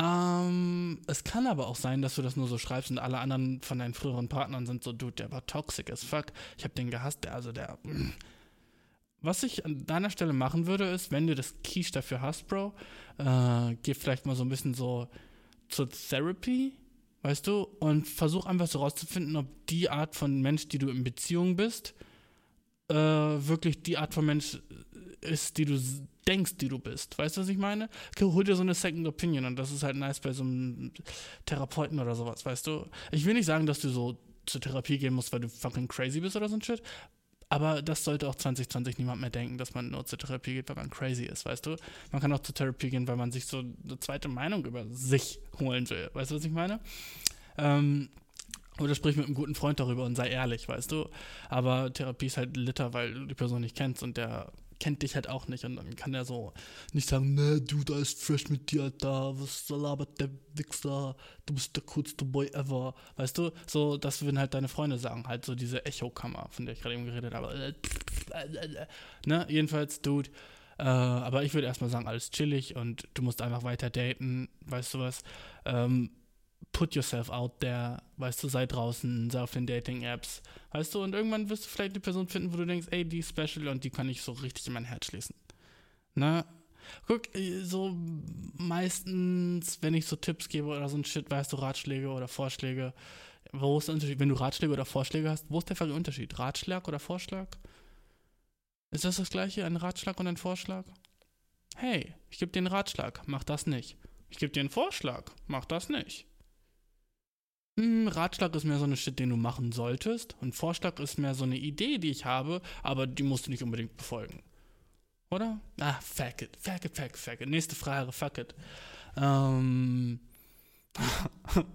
Ähm, es kann aber auch sein, dass du das nur so schreibst und alle anderen von deinen früheren Partnern sind so, dude, der war toxic as fuck. Ich hab den gehasst, der, also der. mm. Was ich an deiner Stelle machen würde, ist, wenn du das Quiche dafür hast, Bro, äh, geh vielleicht mal so ein bisschen so zur Therapy, weißt du, und versuch einfach so rauszufinden, ob die Art von Mensch, die du in Beziehung bist, äh, wirklich die Art von Mensch ist, die du denkst, die du bist. Weißt du, was ich meine? Okay, hol dir so eine Second Opinion und das ist halt nice bei so einem Therapeuten oder sowas, weißt du? Ich will nicht sagen, dass du so zur Therapie gehen musst, weil du fucking crazy bist oder so ein Shit. Aber das sollte auch 2020 niemand mehr denken, dass man nur zur Therapie geht, weil man crazy ist, weißt du? Man kann auch zur Therapie gehen, weil man sich so eine zweite Meinung über sich holen will. Weißt du, was ich meine? Ähm, oder sprich mit einem guten Freund darüber und sei ehrlich, weißt du? Aber Therapie ist halt litter, weil du die Person nicht kennst und der kennt dich halt auch nicht und dann kann der so nicht sagen, ne, du, da ist fresh mit dir, Alter, was labert der Wichser, du bist der coolste Boy ever, weißt du? So, das würden halt deine Freunde sagen, halt so diese Echokammer, von der ich gerade eben geredet habe. Ne, jedenfalls, Dude, äh, aber ich würde erstmal sagen, alles chillig und du musst einfach weiter daten, weißt du was? Ähm, put yourself out there, weißt du, sei draußen, sei auf den Dating-Apps, weißt du, und irgendwann wirst du vielleicht eine Person finden, wo du denkst, ey, die ist special und die kann ich so richtig in mein Herz schließen. Ne? Guck, äh, so meistens, wenn ich so Tipps gebe oder so ein Shit, weißt du, Ratschläge oder Vorschläge, wo ist der Unterschied? Wenn du Ratschläge oder Vorschläge hast, wo ist der Unterschied? Ratschlag oder Vorschlag? Ist das das gleiche, ein Ratschlag und ein Vorschlag? Hey, ich gebe dir einen Ratschlag, mach das nicht. Ich gebe dir einen Vorschlag, mach das nicht. Hm, Ratschlag ist mehr so eine Shit, den du machen solltest. Und Vorschlag ist mehr so eine Idee, die ich habe, aber die musst du nicht unbedingt befolgen. Oder? Ah, fuck it. Fuck it, fuck it, fuck it. Nächste Frage, fuck it. Ähm.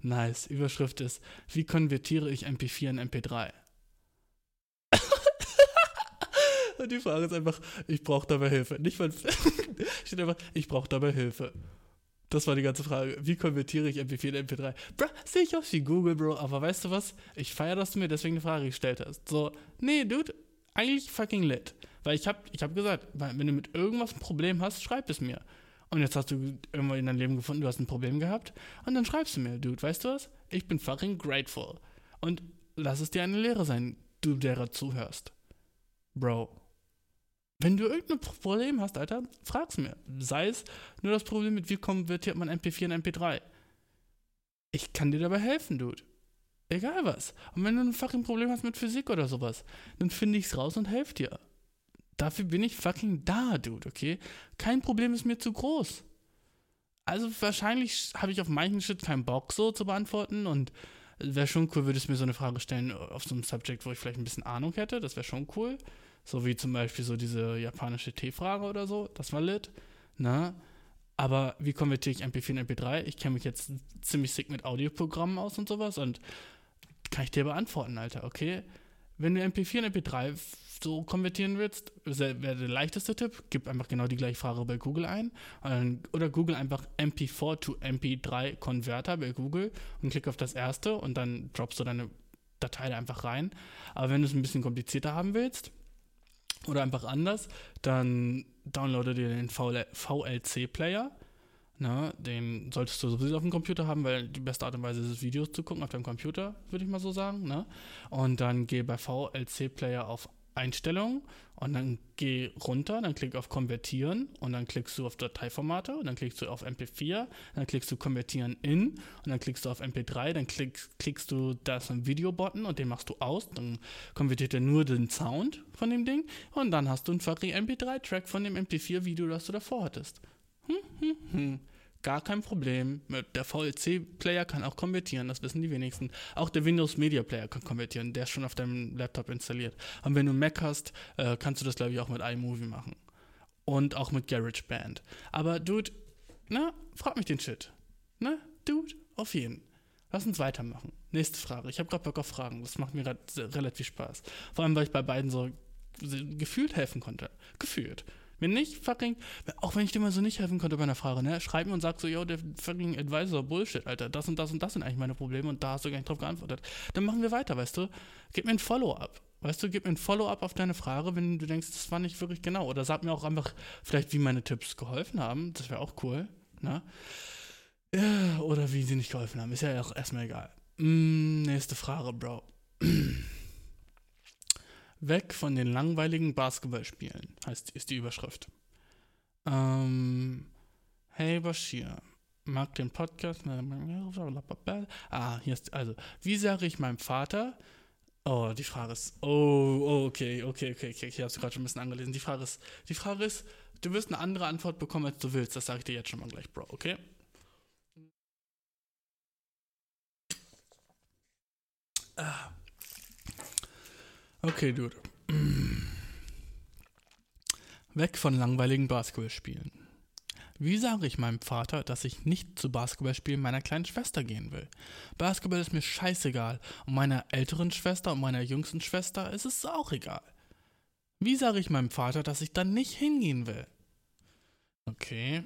nice. Überschrift ist: Wie konvertiere ich MP4 in MP3? Und die Frage ist einfach, ich brauche dabei Hilfe. Nicht mal, steht einfach, ich brauche dabei Hilfe. Das war die ganze Frage. Wie konvertiere ich MP4 in MP3? Bro, sehe ich aus wie Google, Bro. Aber weißt du was? Ich feiere, dass du mir deswegen eine Frage gestellt hast. So, nee, Dude, eigentlich fucking lit. Weil ich habe ich hab gesagt, wenn du mit irgendwas ein Problem hast, schreib es mir. Und jetzt hast du irgendwann in deinem Leben gefunden, du hast ein Problem gehabt. Und dann schreibst du mir, Dude, weißt du was? Ich bin fucking grateful. Und lass es dir eine Lehre sein, du derer zuhörst. Bro. Wenn du irgendein Problem hast, Alter, frag's mir. Sei es nur das Problem mit, wie konvertiert man MP4 in MP3. Ich kann dir dabei helfen, Dude. Egal was. Und wenn du ein fucking Problem hast mit Physik oder sowas, dann finde ich's raus und helfe dir. Dafür bin ich fucking da, Dude, okay? Kein Problem ist mir zu groß. Also wahrscheinlich habe ich auf manchen Shit keinen Bock so zu beantworten und wäre schon cool, würdest du mir so eine Frage stellen auf so einem Subject, wo ich vielleicht ein bisschen Ahnung hätte. Das wäre schon cool. So wie zum Beispiel so diese japanische T-Frage oder so. Das war lit. Ne? Aber wie konvertiere ich MP4 in MP3? Ich kenne mich jetzt ziemlich sick mit Audioprogrammen aus und sowas und kann ich dir beantworten, Alter, okay? Wenn du MP4 in MP3 so konvertieren willst, wäre der leichteste Tipp, gib einfach genau die gleiche Frage bei Google ein oder Google einfach MP4 to MP3 Converter bei Google und klick auf das erste und dann droppst du deine Datei da einfach rein. Aber wenn du es ein bisschen komplizierter haben willst oder einfach anders, dann downloade dir den VLC-Player. Ne, den solltest du sowieso auf dem Computer haben, weil die beste Art und Weise ist Videos zu gucken auf deinem Computer, würde ich mal so sagen. Ne? Und dann geh bei VLC Player auf Einstellungen und dann geh runter, dann klick auf Konvertieren und dann klickst du auf Dateiformate und dann klickst du auf MP4, dann klickst du Konvertieren in und dann klickst du auf MP3, dann klick, klickst du das Video-Button und den machst du aus, dann konvertiert er nur den Sound von dem Ding und dann hast du einen fucking MP3-Track von dem MP4-Video, das du davor hattest. Hm, hm, hm gar kein Problem. Der VLC-Player kann auch konvertieren, das wissen die wenigsten. Auch der Windows Media Player kann konvertieren, der ist schon auf deinem Laptop installiert. Und wenn du Mac hast, äh, kannst du das, glaube ich, auch mit iMovie machen. Und auch mit GarageBand. Aber, Dude, na, frag mich den Shit. Ne? Dude, auf jeden. Lass uns weitermachen. Nächste Frage. Ich habe gerade Bock auf Fragen. Das macht mir relativ Spaß. Vor allem, weil ich bei beiden so gefühlt helfen konnte. Gefühlt. Wenn nicht, fucking, auch wenn ich dir mal so nicht helfen konnte bei einer Frage, ne, schreib mir und sag so, yo, der fucking Advisor Bullshit, Alter, das und das und das sind eigentlich meine Probleme und da hast du gar nicht drauf geantwortet. Dann machen wir weiter, weißt du? Gib mir ein Follow-up. Weißt du, gib mir ein Follow-up auf deine Frage, wenn du denkst, das war nicht wirklich genau. Oder sag mir auch einfach vielleicht, wie meine Tipps geholfen haben. Das wäre auch cool. Ne? Ja, oder wie sie nicht geholfen haben. Ist ja auch erstmal egal. Mm, nächste Frage, Bro. Weg von den langweiligen Basketballspielen, heißt ist die Überschrift. Ähm, hey Bashir, mag den Podcast. Ah, hier ist also, wie sage ich meinem Vater? Oh, die Frage ist, oh, oh okay, okay, okay, okay, ich habe es gerade schon ein bisschen angelesen. Die Frage ist, die Frage ist, du wirst eine andere Antwort bekommen, als du willst. Das sage ich dir jetzt schon mal gleich, Bro, okay? Ah. Okay, Dude. Weg von langweiligen Basketballspielen. Wie sage ich meinem Vater, dass ich nicht zu Basketballspielen meiner kleinen Schwester gehen will? Basketball ist mir scheißegal und meiner älteren Schwester und meiner jüngsten Schwester ist es auch egal. Wie sage ich meinem Vater, dass ich dann nicht hingehen will? Okay.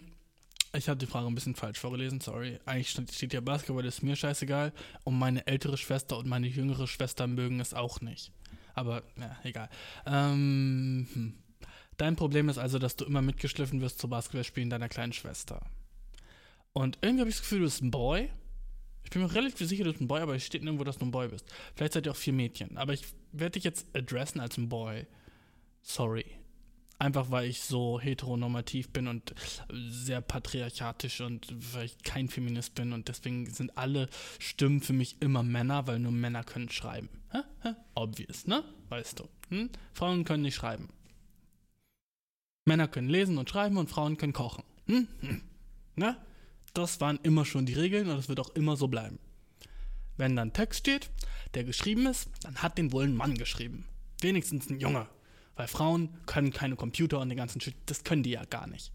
Ich habe die Frage ein bisschen falsch vorgelesen, sorry. Eigentlich steht ja Basketball ist mir scheißegal und meine ältere Schwester und meine jüngere Schwester mögen es auch nicht. Aber, ja, egal. Ähm, hm. Dein Problem ist also, dass du immer mitgeschliffen wirst zu Basketballspielen deiner kleinen Schwester. Und irgendwie habe ich das Gefühl, du bist ein Boy. Ich bin mir relativ sicher, du bist ein Boy, aber es steht nirgendwo, dass du ein Boy bist. Vielleicht seid ihr auch vier Mädchen. Aber ich werde dich jetzt adressen als ein Boy. Sorry. Einfach weil ich so heteronormativ bin und sehr patriarchatisch und weil ich kein Feminist bin und deswegen sind alle Stimmen für mich immer Männer, weil nur Männer können schreiben. Hä? Hä? Obvious, ne? Weißt du. Hm? Frauen können nicht schreiben. Männer können lesen und schreiben und Frauen können kochen. Hm? Hm. Ne? Das waren immer schon die Regeln und das wird auch immer so bleiben. Wenn dann Text steht, der geschrieben ist, dann hat den wohl ein Mann geschrieben. Wenigstens ein Junge. Weil Frauen können keine Computer und den ganzen Shit, das können die ja gar nicht.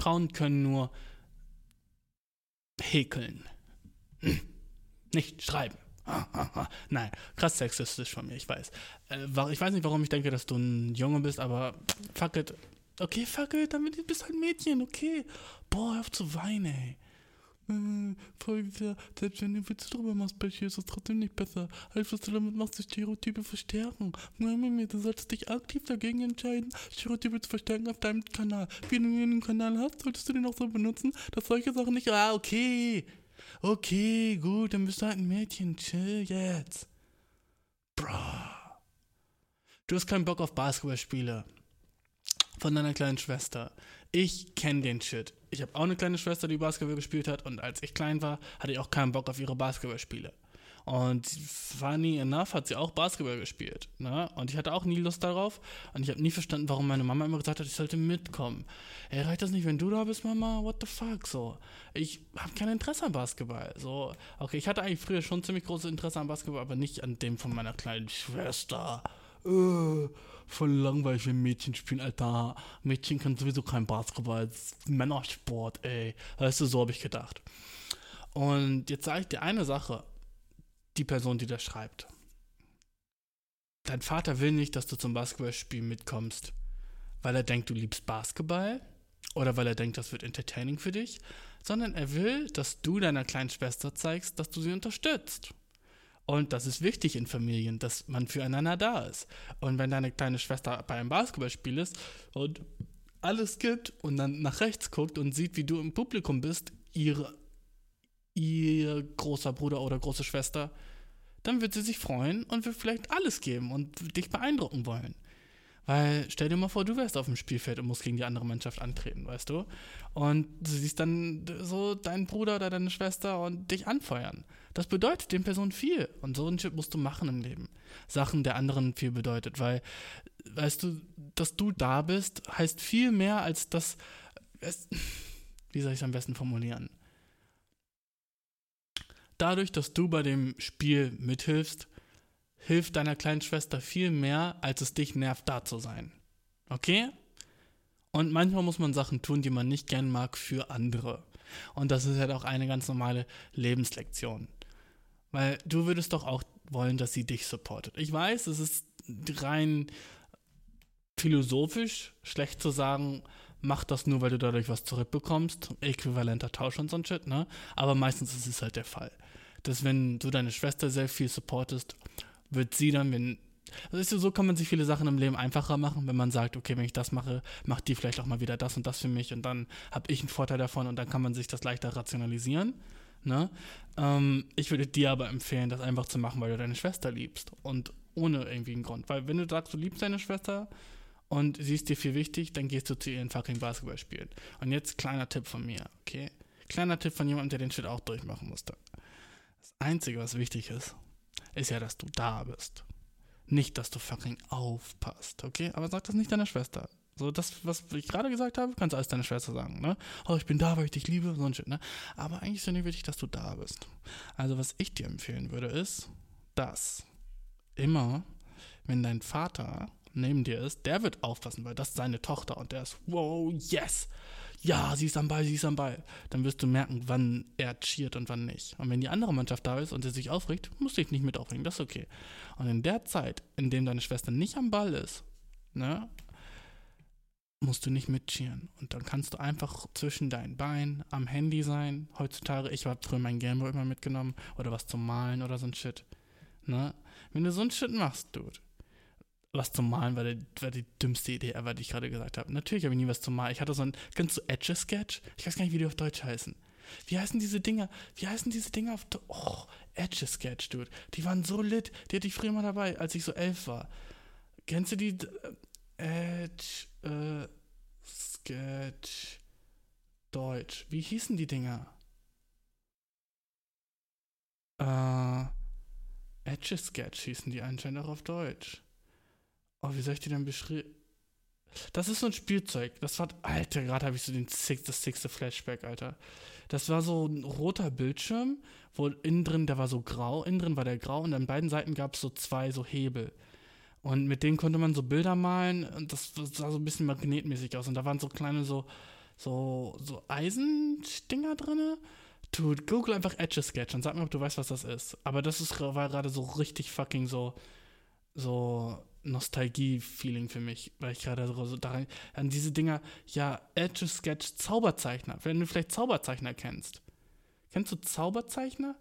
Frauen können nur häkeln. Nicht schreiben. Nein, krass sexistisch von mir, ich weiß. Äh, ich weiß nicht, warum ich denke, dass du ein Junge bist, aber fuck it. Okay, fuck it, du bist halt ein Mädchen, okay. Boah, hör auf zu weinen, ey. Äh, Folgendes, selbst wenn du Witze drüber machst, bei dir ist es trotzdem nicht besser. Alles, was du damit machst, ist Stereotype verstärken. Mami, du solltest dich aktiv dagegen entscheiden, Stereotype zu verstärken auf deinem Kanal. Wenn du einen Kanal hast, solltest du den auch so benutzen, dass solche Sachen nicht. Ah, okay. Okay, gut, dann bist du halt ein Mädchen. Chill jetzt. Bro. Du hast keinen Bock auf Basketballspiele. Von deiner kleinen Schwester. Ich kenne den Shit. Ich habe auch eine kleine Schwester, die Basketball gespielt hat. Und als ich klein war, hatte ich auch keinen Bock auf ihre Basketballspiele. Und funny enough hat sie auch Basketball gespielt. Ne? Und ich hatte auch nie Lust darauf. Und ich habe nie verstanden, warum meine Mama immer gesagt hat, ich sollte mitkommen. Ey, reicht das nicht, wenn du da bist, Mama? What the fuck? So. Ich habe kein Interesse an Basketball. So, okay, ich hatte eigentlich früher schon ziemlich großes Interesse an Basketball, aber nicht an dem von meiner kleinen Schwester. Äh, voll langweilig, wenn Mädchen spielen, Alter. Mädchen können sowieso kein Basketball. Das ist Männersport, ey. Weißt du, so habe ich gedacht. Und jetzt sage ich dir eine Sache. Die Person, die das schreibt. Dein Vater will nicht, dass du zum Basketballspiel mitkommst, weil er denkt, du liebst Basketball oder weil er denkt, das wird entertaining für dich, sondern er will, dass du deiner kleinen Schwester zeigst, dass du sie unterstützt. Und das ist wichtig in Familien, dass man füreinander da ist. Und wenn deine kleine Schwester bei einem Basketballspiel ist und alles gibt und dann nach rechts guckt und sieht, wie du im Publikum bist, ihre, ihr großer Bruder oder große Schwester, dann wird sie sich freuen und wird vielleicht alles geben und dich beeindrucken wollen. Weil stell dir mal vor, du wärst auf dem Spielfeld und musst gegen die andere Mannschaft antreten, weißt du? Und du siehst dann so deinen Bruder oder deine Schwester und dich anfeuern. Das bedeutet den Personen viel. Und so ein Shit musst du machen im Leben. Sachen der anderen viel bedeutet. Weil, weißt du, dass du da bist, heißt viel mehr als das. Es, wie soll ich es am besten formulieren? Dadurch, dass du bei dem Spiel mithilfst, hilft deiner kleinen Schwester viel mehr, als es dich nervt, da zu sein. Okay? Und manchmal muss man Sachen tun, die man nicht gern mag, für andere. Und das ist halt auch eine ganz normale Lebenslektion. Weil du würdest doch auch wollen, dass sie dich supportet. Ich weiß, es ist rein philosophisch schlecht zu sagen, mach das nur, weil du dadurch was zurückbekommst. Äquivalenter Tausch und so ein Shit, ne? Aber meistens ist es halt der Fall. Dass wenn du deine Schwester sehr viel supportest, wird sie dann, wenn. Also so kann man sich viele Sachen im Leben einfacher machen, wenn man sagt, okay, wenn ich das mache, macht die vielleicht auch mal wieder das und das für mich und dann habe ich einen Vorteil davon und dann kann man sich das leichter rationalisieren. Ne? Ähm, ich würde dir aber empfehlen, das einfach zu machen, weil du deine Schwester liebst und ohne irgendwie einen Grund. Weil wenn du sagst, du liebst deine Schwester und sie ist dir viel wichtig, dann gehst du zu ihren fucking Basketball spielen. Und jetzt kleiner Tipp von mir, okay? Kleiner Tipp von jemandem, der den Shit auch durchmachen musste. Das Einzige, was wichtig ist, ist ja, dass du da bist. Nicht, dass du fucking aufpasst, okay? Aber sag das nicht deiner Schwester. So, das, was ich gerade gesagt habe, kannst du alles deiner Schwester sagen, ne? Oh, ich bin da, weil ich dich liebe, so ein Shit, ne? Aber eigentlich ist ja nicht wichtig, dass du da bist. Also, was ich dir empfehlen würde, ist, dass immer, wenn dein Vater neben dir ist, der wird aufpassen, weil das ist seine Tochter und der ist, wow, yes, ja, sie ist am Ball, sie ist am Ball. Dann wirst du merken, wann er cheert und wann nicht. Und wenn die andere Mannschaft da ist und sie sich aufregt, musst du dich nicht mit aufregen, das ist okay. Und in der Zeit, in dem deine Schwester nicht am Ball ist, ne, musst du nicht mitcheeren. Und dann kannst du einfach zwischen deinen Beinen am Handy sein. Heutzutage, ich habe früher mein Gameboy immer mitgenommen oder was zum Malen oder so ein Shit. Ne? Wenn du so ein Shit machst, Dude, was zum Malen war, der, war die dümmste Idee ever, die ich gerade gesagt habe. Natürlich habe ich nie was zum Malen. Ich hatte so ein, kennst du Etch-a-Sketch? Ich weiß gar nicht, wie die auf Deutsch heißen. Wie heißen diese Dinger? Wie heißen diese Dinger auf Deutsch? Oh, Etch-a-Sketch, Dude. Die waren so lit. Die hatte ich früher mal dabei, als ich so elf war. Kennst du die? Edge, äh, Sketch, Deutsch. Wie hießen die Dinger? Äh, Edge Sketch hießen die anscheinend auch auf Deutsch. Oh, wie soll ich die denn beschreiben? Das ist so ein Spielzeug. Das war, Alter, gerade habe ich so den Six, das sechste Flashback, Alter. Das war so ein roter Bildschirm, wo innen drin, der war so grau, innen drin war der grau und an beiden Seiten gab es so zwei so Hebel. Und mit denen konnte man so Bilder malen und das sah so ein bisschen magnetmäßig aus. Und da waren so kleine so, so, so Eisendinger drinne, Du, google einfach Etch-a-Sketch und sag mir, ob du weißt, was das ist. Aber das ist, war gerade so richtig fucking so, so Nostalgie-Feeling für mich, weil ich gerade so daran, an diese Dinger, ja, Etch-a-Sketch, Zauberzeichner, wenn du vielleicht Zauberzeichner kennst. Kennst du Zauberzeichner?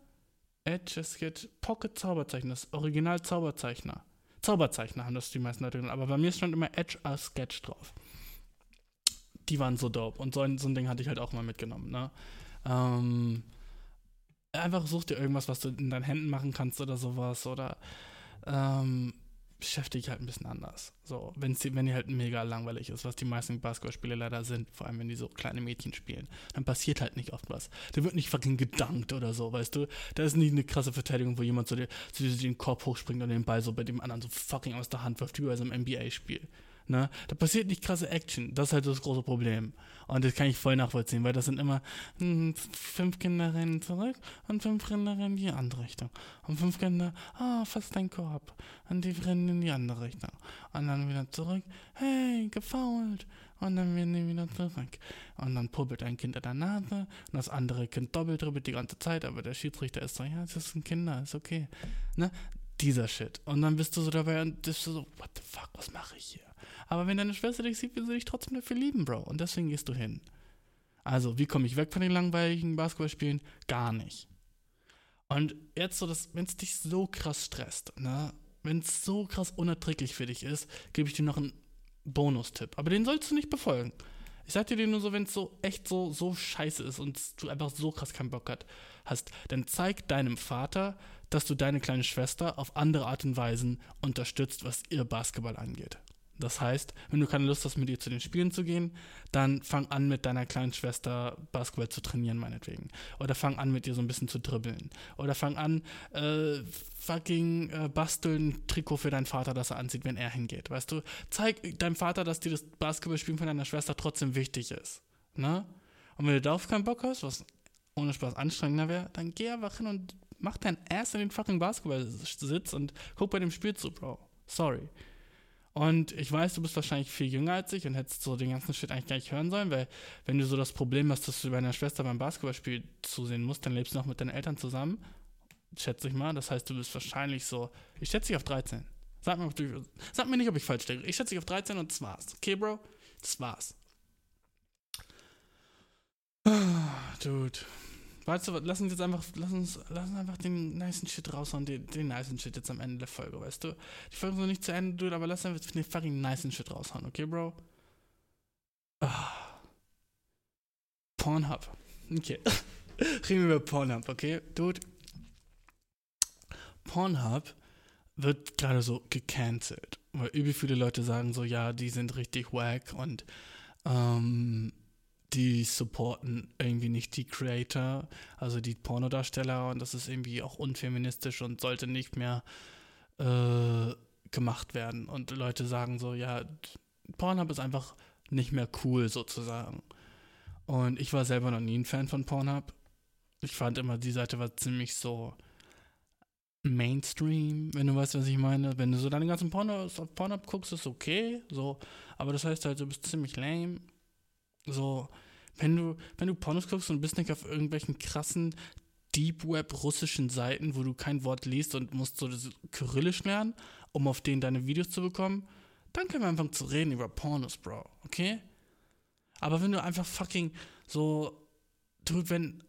Etch-a-Sketch, Pocket Zauberzeichner, das Original Zauberzeichner. Zauberzeichner haben das die meisten Leute genannt, aber bei mir stand immer Etch-a-Sketch drauf. Die waren so dope und so ein, so ein Ding hatte ich halt auch mal mitgenommen, ne? Ähm, einfach such dir irgendwas, was du in deinen Händen machen kannst oder sowas oder ähm, beschäftige dich halt ein bisschen anders. So, wenn's, die- wenn die halt mega langweilig ist, was die meisten Basketballspiele leider sind, vor allem wenn die so kleine Mädchen spielen, dann passiert halt nicht oft was. Da wird nicht fucking gedankt oder so, weißt du? Da ist nie eine krasse Verteidigung, wo jemand so, dir- so den Korb hochspringt und den Ball so bei dem anderen so fucking aus der Hand wirft, wie bei so einem NBA-Spiel. Ne? Da passiert nicht krasse Action. Das ist halt das große Problem. Und das kann ich voll nachvollziehen, weil das sind immer hm, fünf Kinder rennen zurück und fünf Kinder rennen in die andere Richtung. Und fünf Kinder, ah, fast dein Korb. Und die rennen in die andere Richtung. Und dann wieder zurück, hey, gefault. Und dann werden die wieder zurück. Und dann puppelt ein Kind an der Nase und das andere Kind doppelt dribbelt die ganze Zeit, aber der Schiedsrichter ist so, ja, das sind Kinder, ist okay. Ne? Dieser Shit. Und dann bist du so dabei und bist du so, what the fuck, was mache ich hier? Aber wenn deine Schwester dich sieht, will sie dich trotzdem dafür lieben, Bro. Und deswegen gehst du hin. Also, wie komme ich weg von den langweiligen Basketballspielen? Gar nicht. Und jetzt so, wenn es dich so krass stresst, ne? Wenn es so krass unerträglich für dich ist, gebe ich dir noch einen Bonustipp. Aber den sollst du nicht befolgen. Ich sag dir den nur so, wenn es so echt so, so scheiße ist und du einfach so krass keinen Bock hat, hast, dann zeig deinem Vater, dass du deine kleine Schwester auf andere Art und Weisen unterstützt, was ihr Basketball angeht. Das heißt, wenn du keine Lust hast, mit ihr zu den Spielen zu gehen, dann fang an, mit deiner kleinen Schwester Basketball zu trainieren, meinetwegen. Oder fang an, mit ihr so ein bisschen zu dribbeln. Oder fang an, äh, fucking äh, basteln Trikot für deinen Vater, das er anzieht, wenn er hingeht. Weißt du, zeig deinem Vater, dass dir das Basketballspielen von deiner Schwester trotzdem wichtig ist. Ne? Und wenn du darauf keinen Bock hast, was ohne Spaß anstrengender wäre, dann geh einfach hin und mach dein Ass in den fucking Basketball-Sitz und guck bei dem Spiel zu, Bro. Sorry. Und ich weiß, du bist wahrscheinlich viel jünger als ich und hättest so den ganzen Shit eigentlich gar nicht hören sollen, weil wenn du so das Problem hast, dass du bei deiner Schwester beim Basketballspiel zusehen musst, dann lebst du noch mit deinen Eltern zusammen. Schätze ich mal. Das heißt, du bist wahrscheinlich so. Ich schätze dich auf 13. Sag mir, du, sag mir nicht, ob ich falsch denke. Ich schätze dich auf 13 und das war's. Okay, Bro? Das war's. Ah, Dude. Weißt du lass uns jetzt einfach, lass uns, lass uns einfach den nicen Shit raushauen, den, den nicen Shit jetzt am Ende der Folge, weißt du? Die Folge ist noch nicht zu Ende, Dude, aber lass einfach den fucking nicen Shit raushauen, okay, Bro? Ah. Pornhub. Okay. Reden wir über Pornhub, okay? Dude. Pornhub wird gerade so gecancelt, weil übel viele Leute sagen so, ja, die sind richtig wack und ähm, die supporten irgendwie nicht die Creator, also die Pornodarsteller und das ist irgendwie auch unfeministisch und sollte nicht mehr äh, gemacht werden. Und Leute sagen so, ja, Pornhub ist einfach nicht mehr cool sozusagen. Und ich war selber noch nie ein Fan von Pornhub. Ich fand immer, die Seite war ziemlich so Mainstream, wenn du weißt, was ich meine. Wenn du so deine ganzen Pornos auf Pornhub guckst, ist okay, so. Aber das heißt halt, du bist ziemlich lame. So, wenn du, wenn du Pornos guckst und bist nicht auf irgendwelchen krassen Deep Web russischen Seiten, wo du kein Wort liest und musst so Kyrillisch lernen, um auf denen deine Videos zu bekommen, dann können wir anfangen zu reden über Pornos, Bro, okay? Aber wenn du einfach fucking so, du, wenn,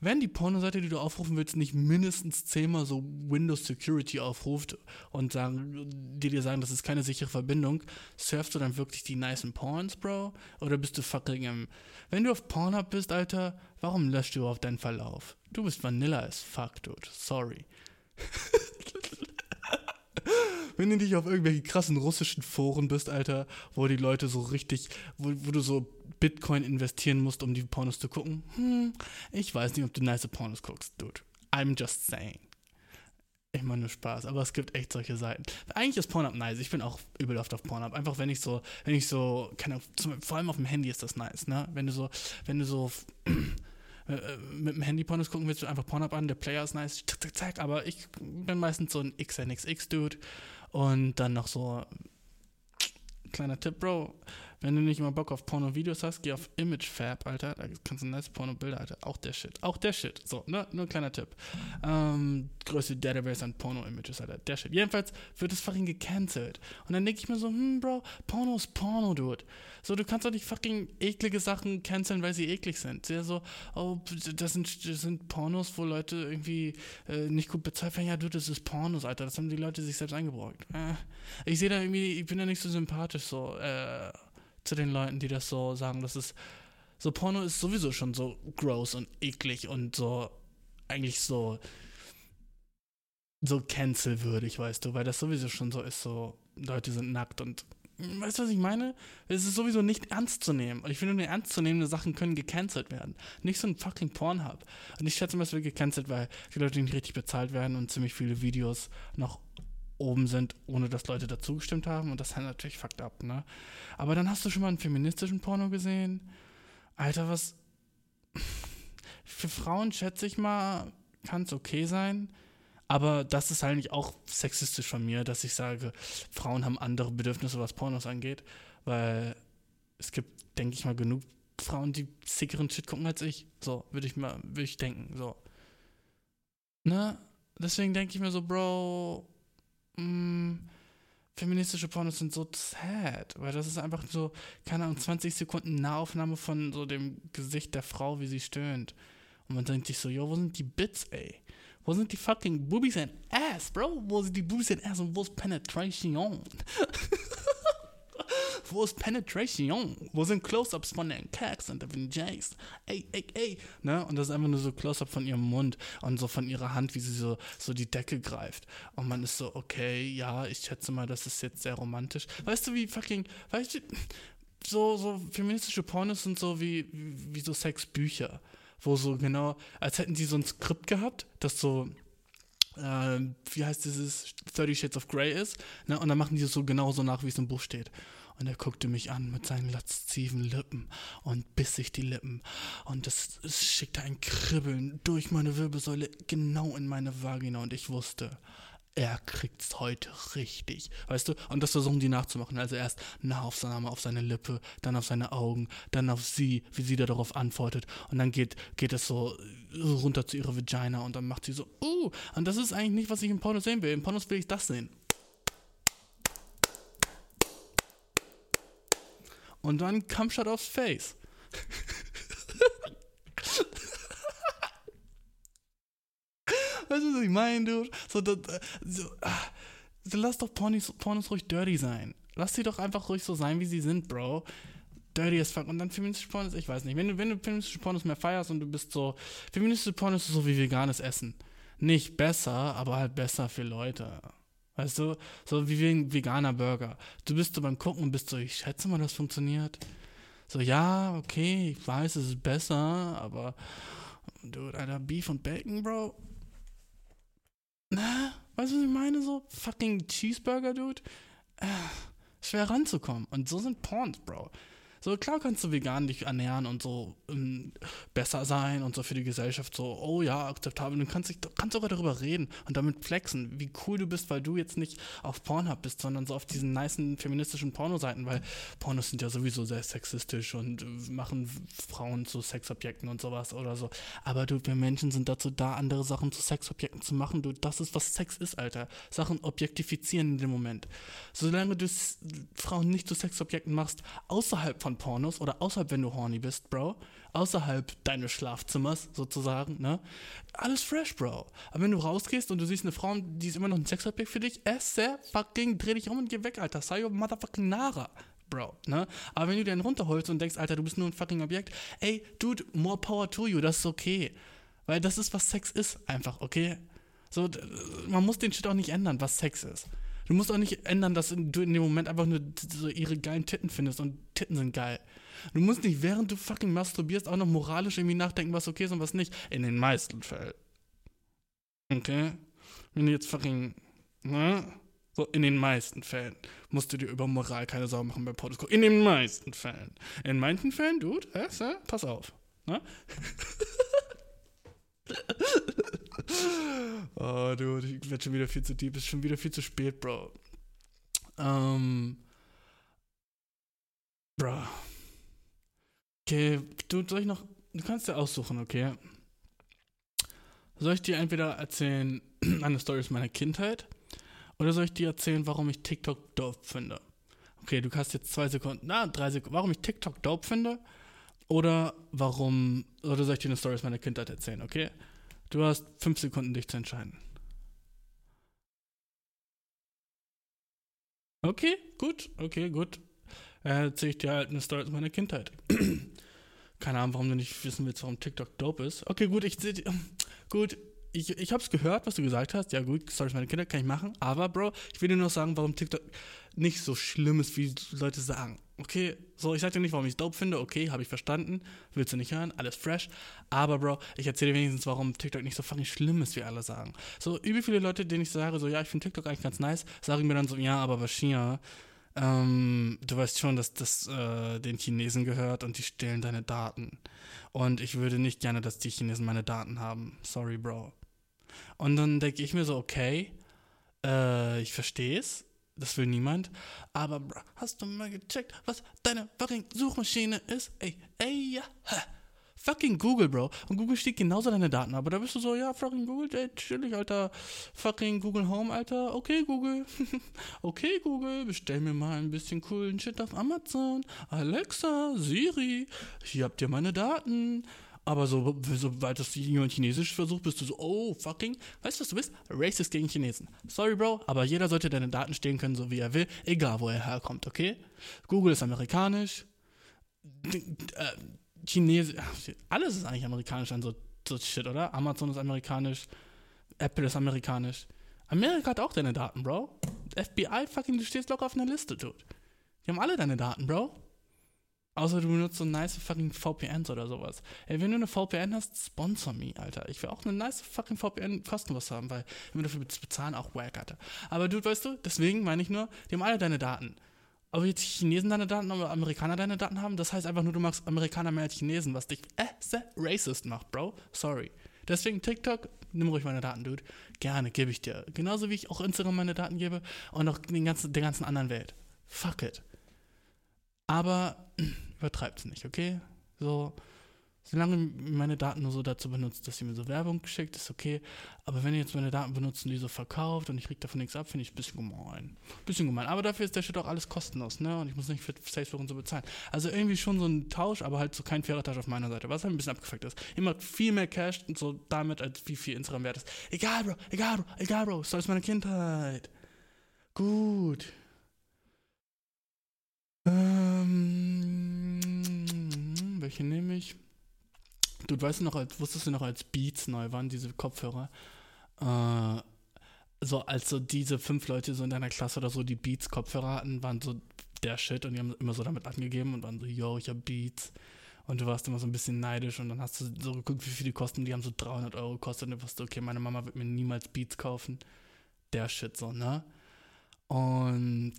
wenn die Pornoseite, die du aufrufen willst, nicht mindestens zehnmal so Windows Security aufruft und sagen, die dir sagen, das ist keine sichere Verbindung, surfst du dann wirklich die nicen Porns, Bro? Oder bist du fucking im. Wenn du auf Pornhub bist, Alter, warum löscht du überhaupt deinen Verlauf? Du bist Vanilla as fuck, dude. Sorry. Wenn du nicht auf irgendwelchen krassen russischen Foren bist, Alter, wo die Leute so richtig, wo, wo du so Bitcoin investieren musst, um die Pornos zu gucken, hm, ich weiß nicht, ob du nice Pornos guckst, dude. I'm just saying. Ich meine nur Spaß, aber es gibt echt solche Seiten. Eigentlich ist Pornhub nice. Ich bin auch übel oft auf Pornhub. Einfach wenn ich so, wenn ich so, keine zum- vor allem auf dem Handy ist das nice, ne? Wenn du so, wenn du so äh, äh, mit dem Handy Pornos gucken willst, du einfach Pornhub an, der Player ist nice, zack, zack, zack, aber ich bin meistens so ein XNXX-Dude und dann noch so kleiner Tipp, Bro, Wenn du nicht mal Bock auf Porno-Videos hast, geh auf ImageFab, Alter. Da kannst du nice Porno-Bilder, Alter. Auch der Shit. Auch der Shit. So, ne? Nur ein kleiner Tipp. Ähm, größte Database an Porno-Images, Alter. Der Shit. Jedenfalls wird es fucking gecancelt. Und dann denke ich mir so, hm, Bro, Porno ist Porno, Dude. So, du kannst doch nicht fucking eklige Sachen canceln, weil sie eklig sind. Ja, so, oh, das sind, das sind Pornos, wo Leute irgendwie äh, nicht gut bezahlt werden. Ja, Dude, das ist Pornos, Alter. Das haben die Leute sich selbst eingebrockt. Äh, ich sehe da irgendwie, ich bin da nicht so sympathisch, so, äh, zu den Leuten, die das so sagen. Das ist so Porno ist sowieso schon so gross und eklig und so eigentlich so so cancelwürdig, weißt du, weil das sowieso schon so ist, so Leute sind nackt und weißt du, was ich meine? Es ist sowieso nicht ernst zu nehmen. Und ich finde, nur ernstzunehmende Sachen können gecancelt werden. Nicht so ein fucking Pornhub. Und ich schätze mal, es wird gecancelt, weil die Leute nicht richtig bezahlt werden und ziemlich viele Videos noch oben sind, ohne dass Leute dazugestimmt haben. Und das ist halt natürlich fucked up, ne? Aber dann hast du schon mal einen feministischen Porno gesehen. Alter, was. Für Frauen schätze ich mal, kann es okay sein. Aber das ist eigentlich auch sexistisch von mir, dass ich sage, Frauen haben andere Bedürfnisse, was Pornos angeht. Weil es gibt, denke ich mal, genug Frauen, die sickeren Shit gucken als ich. So, würde ich mal, würde ich denken. So. Ne? Deswegen denke ich mir so, Bro, mh, feministische Pornos sind so sad, weil das ist einfach so, keine Ahnung, 20 Sekunden Nahaufnahme von so dem Gesicht der Frau, wie sie stöhnt. Und man denkt sich so, yo, wo sind die Bits, ey? Wo sind die fucking Boobies and Ass, Bro? Wo sind die Boobies and Ass und wo ist Penetration? wo ist Penetration? Wo sind Close-Ups von den Cacks und den Jays? Ey, ey, ey. Ne? Und das ist einfach nur so Close-Up von ihrem Mund und so von ihrer Hand, wie sie so, so die Decke greift. Und man ist so, okay, ja, ich schätze mal, das ist jetzt sehr romantisch. Weißt du, wie fucking, weißt du, so, so feministische Pornos sind so wie, wie, so Sexbücher wo so genau, als hätten sie so ein Skript gehabt, das so, äh, wie heißt dieses, 30 Shades of Grey ist, ne? und dann machen die es so genauso nach, wie es im Buch steht. Und er guckte mich an mit seinen lasziven Lippen und biss sich die Lippen. Und es, es schickte ein Kribbeln durch meine Wirbelsäule genau in meine Vagina. Und ich wusste, er kriegt's heute richtig. Weißt du? Und das versuchen die nachzumachen. Also erst Nahaufnahme auf seine Lippe, dann auf seine Augen, dann auf sie, wie sie da darauf antwortet. Und dann geht, geht es so runter zu ihrer Vagina und dann macht sie so, uh. Und das ist eigentlich nicht, was ich im Porno sehen will. Im Pornos will ich das sehen. Und dann Kampfshot aufs Face. Weißt du, was ich meine, dude? So, das, so, ah, so, lass doch Pornos, Pornos ruhig dirty sein. Lass sie doch einfach ruhig so sein, wie sie sind, Bro. Dirty as fuck. Und dann feministische Pornos, ich weiß nicht. Wenn du, wenn du feministische Pornos mehr feierst und du bist so. Feministische Pornos ist so wie veganes Essen. Nicht besser, aber halt besser für Leute. Weißt du? So wie ein veganer Burger. Du bist so beim Gucken und bist so, ich schätze mal, das funktioniert. So, ja, okay, ich weiß, es ist besser, aber. Dude, Alter, Beef und Bacon, Bro. Na, weißt du, was ich meine? So, fucking Cheeseburger, Dude. Äh, schwer ranzukommen. Und so sind Porns, Bro. So, klar kannst du vegan dich ernähren und so ähm, besser sein und so für die Gesellschaft so, oh ja, akzeptabel. Du kannst, dich, kannst sogar darüber reden und damit flexen, wie cool du bist, weil du jetzt nicht auf Pornhub bist, sondern so auf diesen nicen feministischen Pornoseiten, weil Pornos sind ja sowieso sehr sexistisch und äh, machen Frauen zu Sexobjekten und sowas oder so. Aber du, wir Menschen sind dazu da, andere Sachen zu Sexobjekten zu machen. Du, das ist, was Sex ist, Alter. Sachen objektifizieren in dem Moment. Solange du Frauen nicht zu Sexobjekten machst, außerhalb von Pornos oder außerhalb, wenn du horny bist, Bro, außerhalb deines Schlafzimmers sozusagen, ne? Alles fresh, Bro. Aber wenn du rausgehst und du siehst eine Frau, die ist immer noch ein Sexobjekt für dich, esse fucking, dreh dich um und geh weg, Alter. Your motherfucking Nara. Bro, ne? Aber wenn du den runterholst und denkst, Alter, du bist nur ein fucking Objekt, ey, dude, more power to you, das ist okay. Weil das ist, was Sex ist, einfach, okay? So, man muss den Shit auch nicht ändern, was Sex ist. Du musst auch nicht ändern, dass du in dem Moment einfach nur so ihre geilen Titten findest und Titten sind geil. Du musst nicht, während du fucking masturbierst, auch noch moralisch irgendwie nachdenken, was okay ist und was nicht. In den meisten Fällen. Okay? Wenn du jetzt fucking, ne? So, in den meisten Fällen musst du dir über Moral keine Sorgen machen beim Pornos. In den meisten Fällen. In manchen Fällen, Dude, äh, äh, pass auf. Ne? oh, Dude, ich werde schon wieder viel zu deep. Ist schon wieder viel zu spät, Bro. Ähm. Bruh. Okay, du, soll ich noch, du kannst dir aussuchen, okay? Soll ich dir entweder erzählen, eine Story aus meiner Kindheit, oder soll ich dir erzählen, warum ich TikTok dope finde? Okay, du hast jetzt zwei Sekunden, na, drei Sekunden, warum ich TikTok dope finde, oder warum, oder soll ich dir eine Story aus meiner Kindheit erzählen, okay? Du hast fünf Sekunden, dich zu entscheiden. Okay, gut, okay, gut. Äh, erzähle ich dir halt eine Story aus meiner Kindheit. Keine Ahnung, warum du nicht wissen willst, warum TikTok dope ist. Okay, gut, ich seh- gut, ich, ich hab's gehört, was du gesagt hast. Ja, gut, Story aus meiner Kindheit kann ich machen. Aber, Bro, ich will dir noch sagen, warum TikTok nicht so schlimm ist, wie Leute sagen. Okay, so, ich sag dir nicht, warum ich es dope finde. Okay, habe ich verstanden. Willst du nicht hören? Alles fresh. Aber, Bro, ich erzähle dir wenigstens, warum TikTok nicht so fucking schlimm ist, wie alle sagen. So, übel viele Leute, denen ich sage, so, ja, ich finde TikTok eigentlich ganz nice, sagen mir dann so, ja, aber Bashir, ähm, du weißt schon, dass das äh, den Chinesen gehört und die stehlen deine Daten. Und ich würde nicht gerne, dass die Chinesen meine Daten haben. Sorry, Bro. Und dann denke ich mir so, okay, äh, ich verstehe es. Das will niemand. Aber, Bro, hast du mal gecheckt, was deine fucking Suchmaschine ist? Ey, ey, ja. ha. Fucking Google, Bro. Und Google stiehlt genauso deine Daten. Aber da bist du so, ja, fucking Google, ey, chillig, Alter. Fucking Google Home, Alter. Okay, Google. okay, Google, bestell mir mal ein bisschen coolen Shit auf Amazon. Alexa, Siri, hier habt ihr meine Daten. Aber so, sobald das jemand Chinesisch versucht, bist du so, oh, fucking, weißt du, was du bist? Racist gegen Chinesen. Sorry, Bro, aber jeder sollte deine Daten stehlen können, so wie er will, egal wo er herkommt, okay? Google ist amerikanisch. Äh, Chinesisch, alles ist eigentlich amerikanisch an so, so Shit, oder? Amazon ist amerikanisch, Apple ist amerikanisch. Amerika hat auch deine Daten, Bro. FBI, fucking, du stehst locker auf einer Liste, Dude. Die haben alle deine Daten, Bro. Außer du benutzt so nice fucking VPNs oder sowas. Ey, wenn du eine VPN hast, sponsor me, Alter. Ich will auch eine nice fucking VPN kostenlos haben, weil wenn wir dafür bez- bezahlen, auch wack, Alter. Aber du, weißt du, deswegen meine ich nur, die haben alle deine Daten. Ob jetzt Chinesen deine Daten oder Amerikaner deine Daten haben, das heißt einfach nur, du magst Amerikaner mehr als Chinesen, was dich äh, sehr racist macht, Bro. Sorry. Deswegen TikTok, nimm ruhig meine Daten, Dude. Gerne, gebe ich dir. Genauso wie ich auch Instagram meine Daten gebe und auch den ganzen, der ganzen anderen Welt. Fuck it. Aber übertreibt's nicht, okay? So, solange meine Daten nur so dazu benutzt, dass ihr mir so Werbung schickt, ist okay. Aber wenn ihr jetzt meine Daten benutzt und die so verkauft und ich krieg davon nichts ab, finde ich ein bisschen gemein. Bisschen gemein. Aber dafür ist der Shit auch alles kostenlos, ne? Und ich muss nicht für Facebook und so bezahlen. Also irgendwie schon so ein Tausch, aber halt so kein fairer Tausch auf meiner Seite, was halt ein bisschen abgefuckt ist. Macht viel mehr Cash und so damit, als wie viel Instagram wert ist. Egal, Bro, egal, Bro, egal, Bro, so ist meine Kindheit. Gut. Ähm, welche nehme ich? Du weißt noch, als, wusstest du noch, als Beats neu waren, diese Kopfhörer? Äh, so, als so diese fünf Leute so in deiner Klasse oder so, die Beats-Kopfhörer hatten, waren so der Shit und die haben immer so damit angegeben und waren so, yo, ich hab Beats. Und du warst immer so ein bisschen neidisch und dann hast du so geguckt, wie viel die kosten. Die haben so 300 Euro gekostet und du wusstest, okay, meine Mama wird mir niemals Beats kaufen. Der Shit so, ne? Und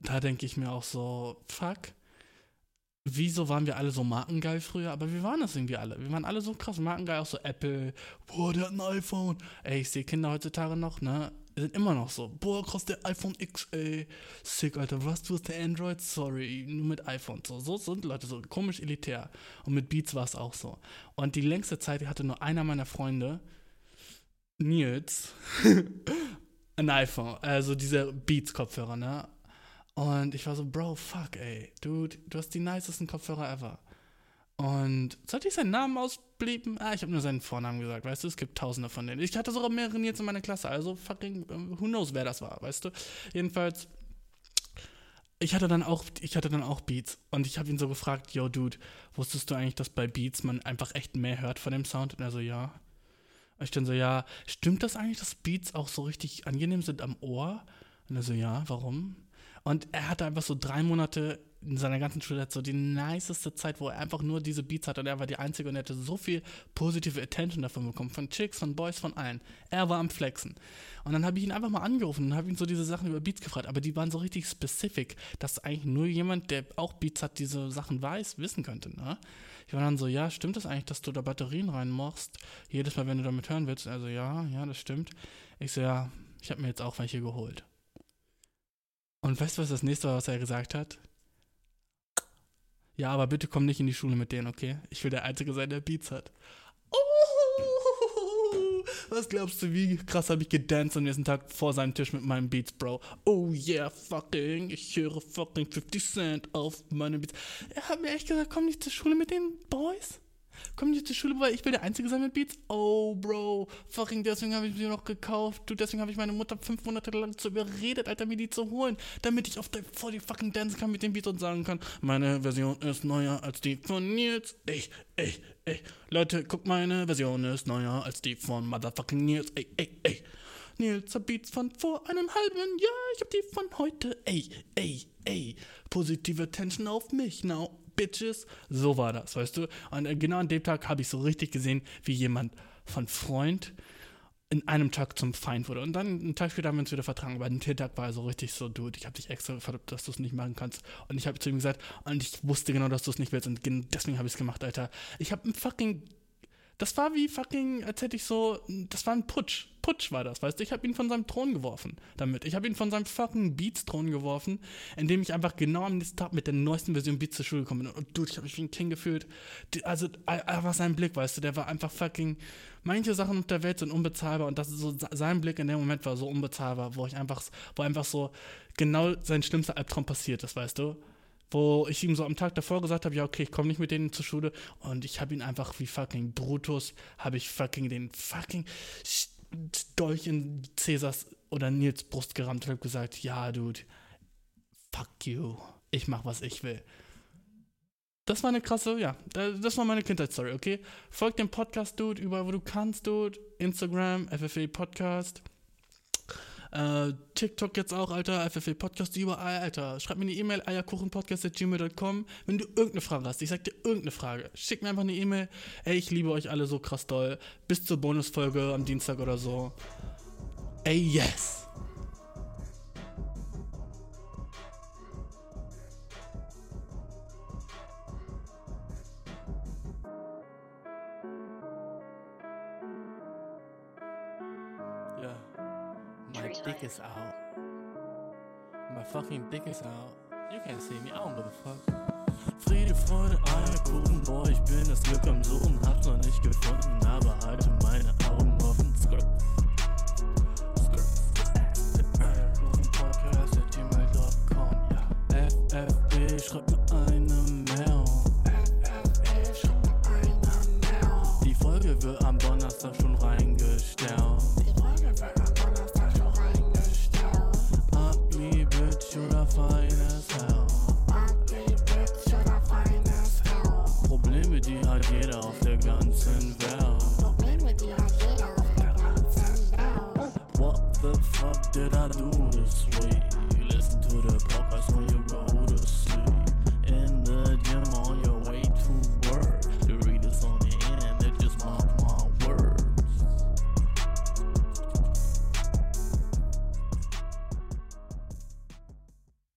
da denke ich mir auch so, fuck, wieso waren wir alle so markengeil früher? Aber wir waren das irgendwie alle. Wir waren alle so krass markengeil, auch so Apple, boah, der hat ein iPhone. Ey, ich sehe Kinder heutzutage noch, ne? Sind immer noch so, boah, krass, der iPhone X, ey. Sick, Alter, was, du hast der Android? Sorry, nur mit iPhone. So, so sind Leute so komisch elitär. Und mit Beats war es auch so. Und die längste Zeit hatte nur einer meiner Freunde, Nils, ein iPhone, also dieser Beats-Kopfhörer, ne? Und ich war so, Bro, fuck, ey. Dude, du hast die nicesten Kopfhörer ever. Und sollte ich seinen Namen ausblieben? Ah, ich habe nur seinen Vornamen gesagt, weißt du? Es gibt tausende von denen. Ich hatte sogar mehrere jetzt in meiner Klasse, also fucking, ähm, who knows, wer das war, weißt du? Jedenfalls, ich hatte dann auch, ich hatte dann auch Beats und ich habe ihn so gefragt, yo, Dude, wusstest du eigentlich, dass bei Beats man einfach echt mehr hört von dem Sound? Und er so, ja. Und ich dann so, ja, stimmt das eigentlich, dass Beats auch so richtig angenehm sind am Ohr? Und er so, ja, warum? Und er hatte einfach so drei Monate in seiner ganzen Schulzeit so die niceste Zeit, wo er einfach nur diese Beats hatte und er war die Einzige und er hatte so viel positive Attention davon bekommen, von Chicks, von Boys, von allen. Er war am Flexen. Und dann habe ich ihn einfach mal angerufen und habe ihn so diese Sachen über Beats gefragt, aber die waren so richtig specific, dass eigentlich nur jemand, der auch Beats hat, diese Sachen weiß, wissen könnte, ne? Ich war dann so, ja, stimmt das eigentlich, dass du da Batterien reinmachst, jedes Mal, wenn du damit hören willst? Also, ja, ja, das stimmt. Ich so, ja, ich habe mir jetzt auch welche geholt. Und weißt du, was das nächste war, was er gesagt hat? Ja, aber bitte komm nicht in die Schule mit denen, okay? Ich will der Einzige sein, der Beats hat. Oh, was glaubst du, wie krass habe ich gedanced am nächsten Tag vor seinem Tisch mit meinen Beats, Bro? Oh yeah, fucking, ich höre fucking 50 Cent auf meine Beats. Er hat mir echt gesagt, komm nicht zur Schule mit den Boys. Komm nicht zur Schule, weil ich will der Einzige sein mit Beats. Oh, Bro, fucking deswegen habe ich sie noch gekauft. Du, deswegen habe ich meine Mutter fünf Monate lang zu überredet, Alter, mir die zu holen, damit ich auf der, vor die fucking dancen kann mit den Beats und sagen kann, meine Version ist neuer als die von Nils. Ey, ey, ey. Leute, guck, meine Version ist neuer als die von Motherfucking Nils. Ey, ey, ey. Nils hat Beats von vor einem halben Jahr. Ich hab die von heute. Ey, ey, ey. Positive Tension auf mich. Now, Bitches. So war das, weißt du? Und äh, genau an dem Tag habe ich so richtig gesehen, wie jemand von Freund in einem Tag zum Feind wurde. Und dann einen Tag später haben wir uns wieder vertragen. Aber den Tag war so richtig so, dude, ich habe dich extra gefragt, dass du es nicht machen kannst. Und ich habe zu ihm gesagt, und ich wusste genau, dass du es nicht willst. Und gen- deswegen habe ich es gemacht, Alter. Ich habe ein fucking. Das war wie fucking, als hätte ich so. Das war ein Putsch. Putsch war das, weißt du? Ich habe ihn von seinem Thron geworfen damit. Ich habe ihn von seinem fucking Beats-Thron geworfen, indem ich einfach genau am nächsten Tag mit der neuesten Version Beats zur Schule gekommen bin. Und dude, ich habe mich wie ein King gefühlt. Also, einfach sein Blick, weißt du, der war einfach fucking. Manche Sachen auf der Welt sind unbezahlbar und das ist so, sein Blick in dem Moment war so unbezahlbar, wo ich einfach, wo einfach so genau sein schlimmster Albtraum passiert ist, weißt du? Wo ich ihm so am Tag davor gesagt habe, ja, okay, ich komme nicht mit denen zur Schule und ich habe ihn einfach wie fucking Brutus, habe ich fucking den fucking Dolch in Cäsars oder Nils Brust gerammt und habe gesagt, ja, Dude, fuck you, ich mach, was ich will. Das war eine krasse, ja, da- das war meine Kindheitsstory, okay? Folg dem Podcast, Dude, überall, wo du kannst, Dude. Instagram, FFE Podcast. Äh, TikTok jetzt auch, Alter, FFE Podcast überall, Alter. Schreib mir eine E-Mail, eierkuchenpodcast.gmail.com, wenn du irgendeine Frage hast. Ich sag dir irgendeine Frage. Schick mir einfach eine E-Mail. Ey, ich liebe euch alle so krass doll. Bis zur Bonusfolge am Dienstag oder so. Ey, yes! Dick is out. My fucking dick is out. You can't see me, I don't give a fuck. Friede, Freude, Eierkuchen, boah, ich bin das Glück am Suchen, hab's noch nicht gefunden, aber halte meine Augen offen. Skirt. Skirt. Eierkuchenpodcast at gmail.com, ja. FFB, schreib mir